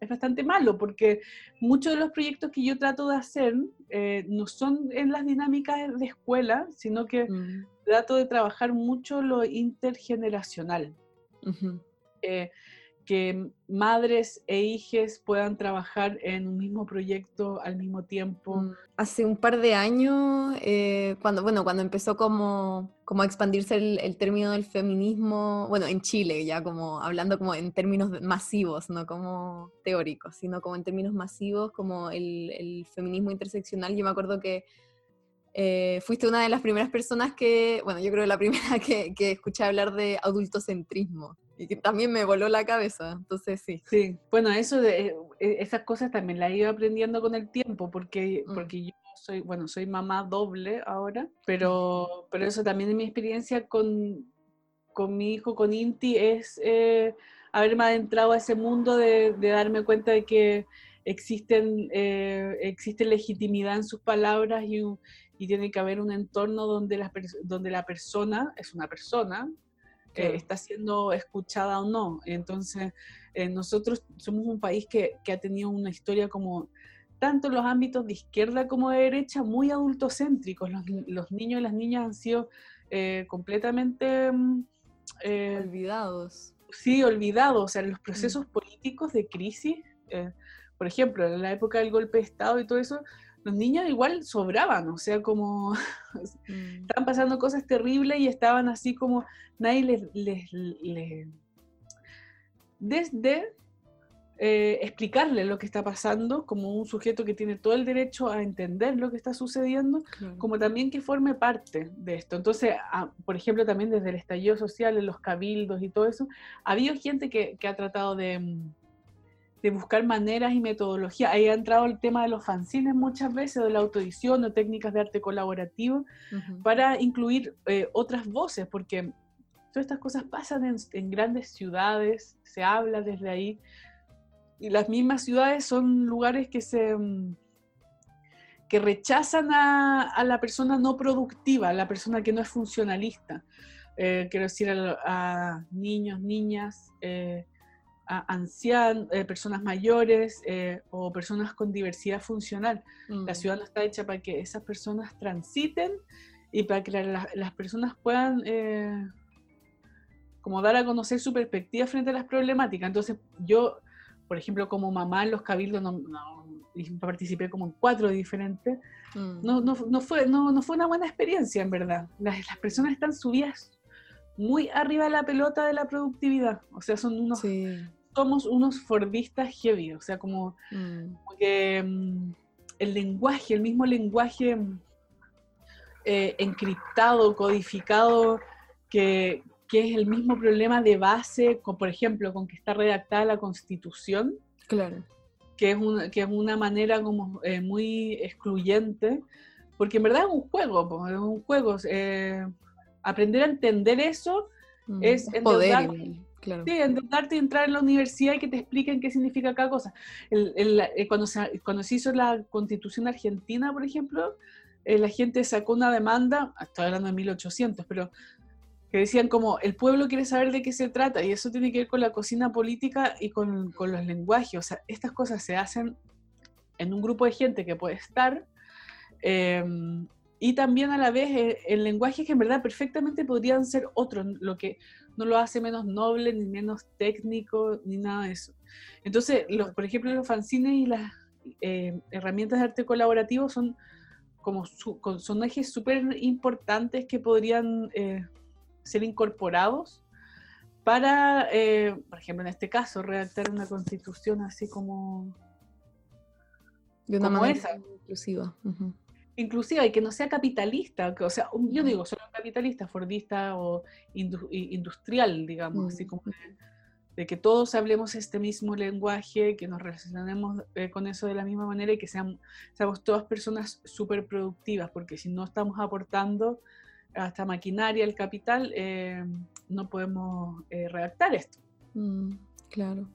es bastante malo porque muchos de los proyectos que yo trato de hacer eh, no son en las dinámicas de escuela, sino que mm. trato de trabajar mucho lo intergeneracional que madres e hijes puedan trabajar en un mismo proyecto al mismo tiempo. Mm, hace un par de años, eh, cuando, bueno, cuando empezó como, como a expandirse el, término del feminismo, bueno, en Chile ya como hablando como en términos masivos, no como teóricos, sino como en términos masivos, como el, feminismo interseccional, yo me acuerdo que eh, fuiste una de las primeras personas que, bueno, yo creo la primera que, que escuché hablar de adultocentrismo y que también me voló la cabeza, entonces sí. Sí, bueno, eso de eh, eh, esas cosas también las he ido aprendiendo con el tiempo, porque, mm. porque yo soy, bueno, soy mamá doble ahora, pero, pero eso también en mi experiencia con, con mi hijo, con Inti, es haberme adentrado a ese mundo de, darme cuenta de que existen, eh, existe legitimidad en sus palabras y, y, tiene que haber un entorno donde la, donde la persona es una persona, que está siendo escuchada o no. Entonces, eh, nosotros somos un país que, que, ha tenido una historia como tanto en los ámbitos de izquierda como de derecha muy adultocéntricos. Los, los niños y las niñas han sido eh, completamente... Mm, eh, olvidados. Sí, olvidados. O sea, los procesos mm. políticos de crisis, eh, por ejemplo, en la época del golpe de Estado y todo eso, los niños igual sobraban, o sea, como mm. estaban pasando cosas terribles y estaban así como nadie les, les, les desde eh, explicarle lo que está pasando como un sujeto que tiene todo el derecho a entender lo que está sucediendo, como también que forme parte de esto. Entonces, por ejemplo, también desde el estallido social, en los cabildos y todo eso, ha habido gente que, ha tratado de, de, buscar maneras y metodología. Ahí ha entrado el tema de los fanzines muchas veces, de la autoedición o técnicas de arte colaborativo, para incluir eh, otras voces, porque todas estas cosas pasan en, en grandes ciudades, se habla desde ahí, y las mismas ciudades son lugares que se mm, que rechazan a, la persona no productiva, a la persona que no es funcionalista. Eh, quiero decir a, niños, niñas, eh, a ancianos, eh, personas mayores o personas con diversidad funcional. La mm. ciudad no está hecha para que esas personas transiten y para que las personas puedan como dar a conocer su perspectiva frente a las problemáticas. Entonces yo por ejemplo, como mamá en los cabildos, no, participé como en cuatro diferentes, mm. no, no, fue, no, no fue una buena experiencia, en verdad. Las, las, personas están subidas muy arriba de la pelota de la productividad, o sea, son unos... Somos unos fordistas heavy, o sea, como, mm. que mm, el lenguaje, el mismo lenguaje eh, encriptado, codificado, que, que es el mismo problema de base, con, por ejemplo, con que está redactada la Constitución. Claro. Que es una, que es una manera como eh, muy excluyente, porque en verdad es un juego, es un juego. Eh, aprender a entender eso mm, es poder. Sí, endeudarte y entrar en la universidad y que te expliquen qué significa cada cosa. Eh, cuando, se, hizo la constitución argentina, por ejemplo, la gente sacó una demanda, estoy hablando de 1800, pero que decían como el pueblo quiere saber de qué se trata y eso tiene que ver con la cocina política y con, los lenguajes. O sea, estas cosas se hacen en un grupo de gente que puede estar em, y también a la vez el, el, lenguaje que en verdad perfectamente podrían ser otros, lo que no lo hace menos noble ni menos técnico ni nada de eso. Entonces, los, por ejemplo, los fanzines y las eh, herramientas de arte colaborativo son como son ejes súper importantes que podrían eh, ser incorporados para, eh, por ejemplo, en este caso, redactar una constitución así como... De una manera inclusiva. Inclusiva y que no sea capitalista, que, o sea, yo digo solo capitalista, fordista o industrial, digamos, así como de, que todos hablemos este mismo lenguaje, que nos relacionemos eh, con eso de la misma manera y que seamos, seamos todas personas súper productivas, porque si no estamos aportando hasta maquinaria, el capital, eh, no podemos eh, redactar esto. Mm, claro.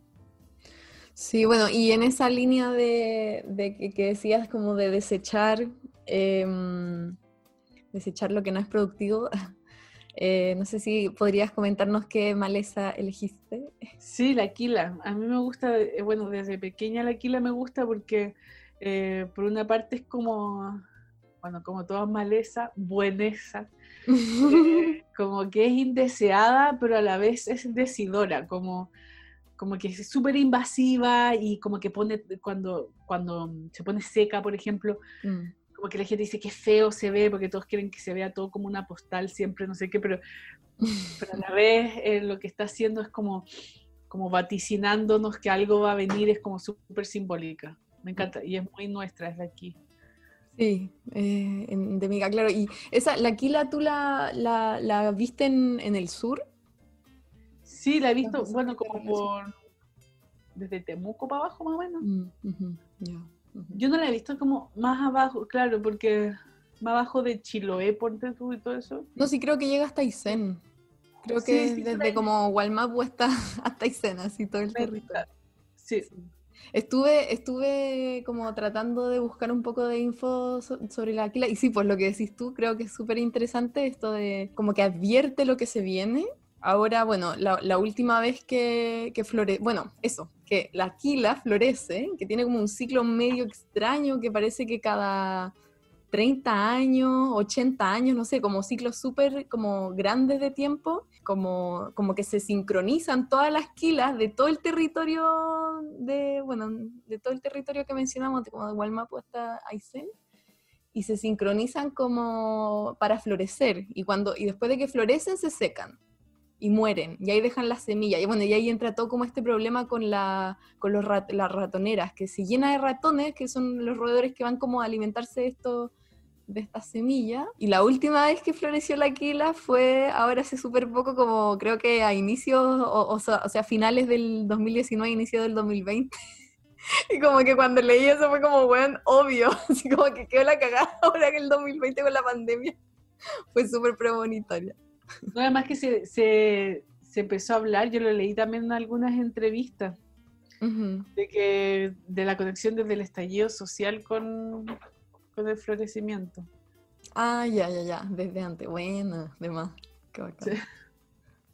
Sí, bueno, y en esa línea de, que, decías como de desechar, em, desechar lo que no es productivo, eh, no sé si podrías comentarnos qué maleza elegiste. Sí, la quila. A mí me gusta, bueno, desde pequeña la quila me gusta porque por una parte es como bueno, como toda maleza, bueneza, eh, como que es indeseada, pero a la vez es decidora, como, como que es súper invasiva y como que pone, cuando, cuando se pone seca, por ejemplo, mm. Como que la gente dice que feo se ve, porque todos quieren que se vea todo como una postal siempre, no sé qué, pero, pero a la vez eh, lo que está haciendo es como, como vaticinándonos que algo va a venir, es como súper simbólica. Me encanta, y es muy nuestra, es de aquí. Sí, eh, endémica, claro. ¿Y esa, la Aquila tú la, la, viste en, el sur? Sí, la he visto, bueno, como por... Desde Temuco para abajo, más o menos. Mm, Yo no la he visto como más abajo, claro, porque más abajo de Chiloé, por tú y todo eso. No, sí creo que llega hasta Aysén. Creo que desde como Walmap hasta, hasta así todo el territorio. Sí. Estuve, estuve como tratando de buscar un poco de info sobre la aquila y sí, pues lo que decís tú, creo que es súper interesante esto de como que advierte lo que se viene. Ahora, bueno, la, última vez que, que florece, bueno, eso, que la aquila florece, que tiene como un ciclo medio extraño que parece que cada 30 años, 80 años, no sé, como ciclos súper como grandes de tiempo, como, como que se sincronizan todas las quilas de todo el territorio de, bueno, de todo el territorio que mencionamos, como de Walmapu hasta Aysén, y se sincronizan como para florecer, y, cuando, y después de que florecen se secan y mueren, y ahí dejan las semillas, y bueno, y ahí entra todo como este problema con, la, con los las ratoneras, que se llena de ratones, que son los roedores que van como a alimentarse de esto de esta semilla. Y la última vez que floreció la quila fue ahora hace súper poco, como creo que a inicios, o, o, sea, finales del 2019, inicio del 2020. Y como que cuando leí eso fue como, bueno, obvio, así como que quedó la cagada ahora que el 2020 con la pandemia. Fue súper premonitoria. No, además que se, se, se, empezó a hablar, yo lo leí también en algunas entrevistas, de que de la conexión desde el estallido social con, con el florecimiento. Ah, ya, ya, ya, desde antes. Buena, de más. Qué bacán.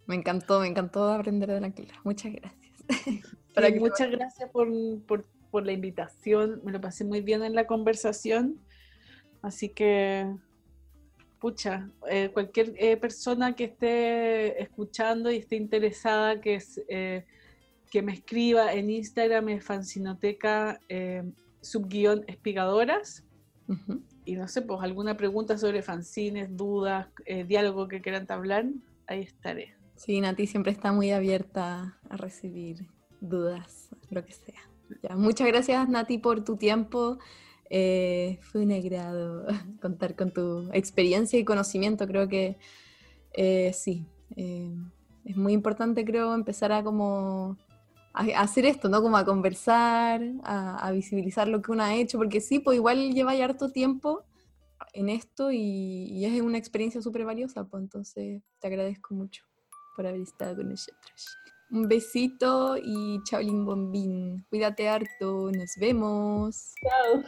Me encantó, me encantó aprender de la Clara. Muchas gracias. muchas gracias por, por, por, la invitación. Me lo pasé muy bien en la conversación. Así que, pucha, eh, cualquier eh, persona que esté escuchando y esté interesada, que, es, eh, que me escriba en Instagram, es fancinoteca subguión espigadoras y no sé, pues alguna pregunta sobre fanzines, dudas, eh, diálogo que quieran hablar, ahí estaré. Sí, Nati siempre está muy abierta a recibir dudas, lo que sea. Ya, muchas gracias, Nati, por tu tiempo. Eh, fue un agrado contar con tu experiencia y conocimiento. Creo que eh, sí, es muy importante, creo, empezar a como hacer esto, ¿no? Como a conversar, a, visibilizar lo que uno ha hecho, porque sí, pues igual lleva ya harto tiempo en esto y, es una experiencia súper valiosa, pues entonces te agradezco mucho por haber estado con nosotros. Un besito y chao Bombín. Cuídate harto, nos vemos. Chao.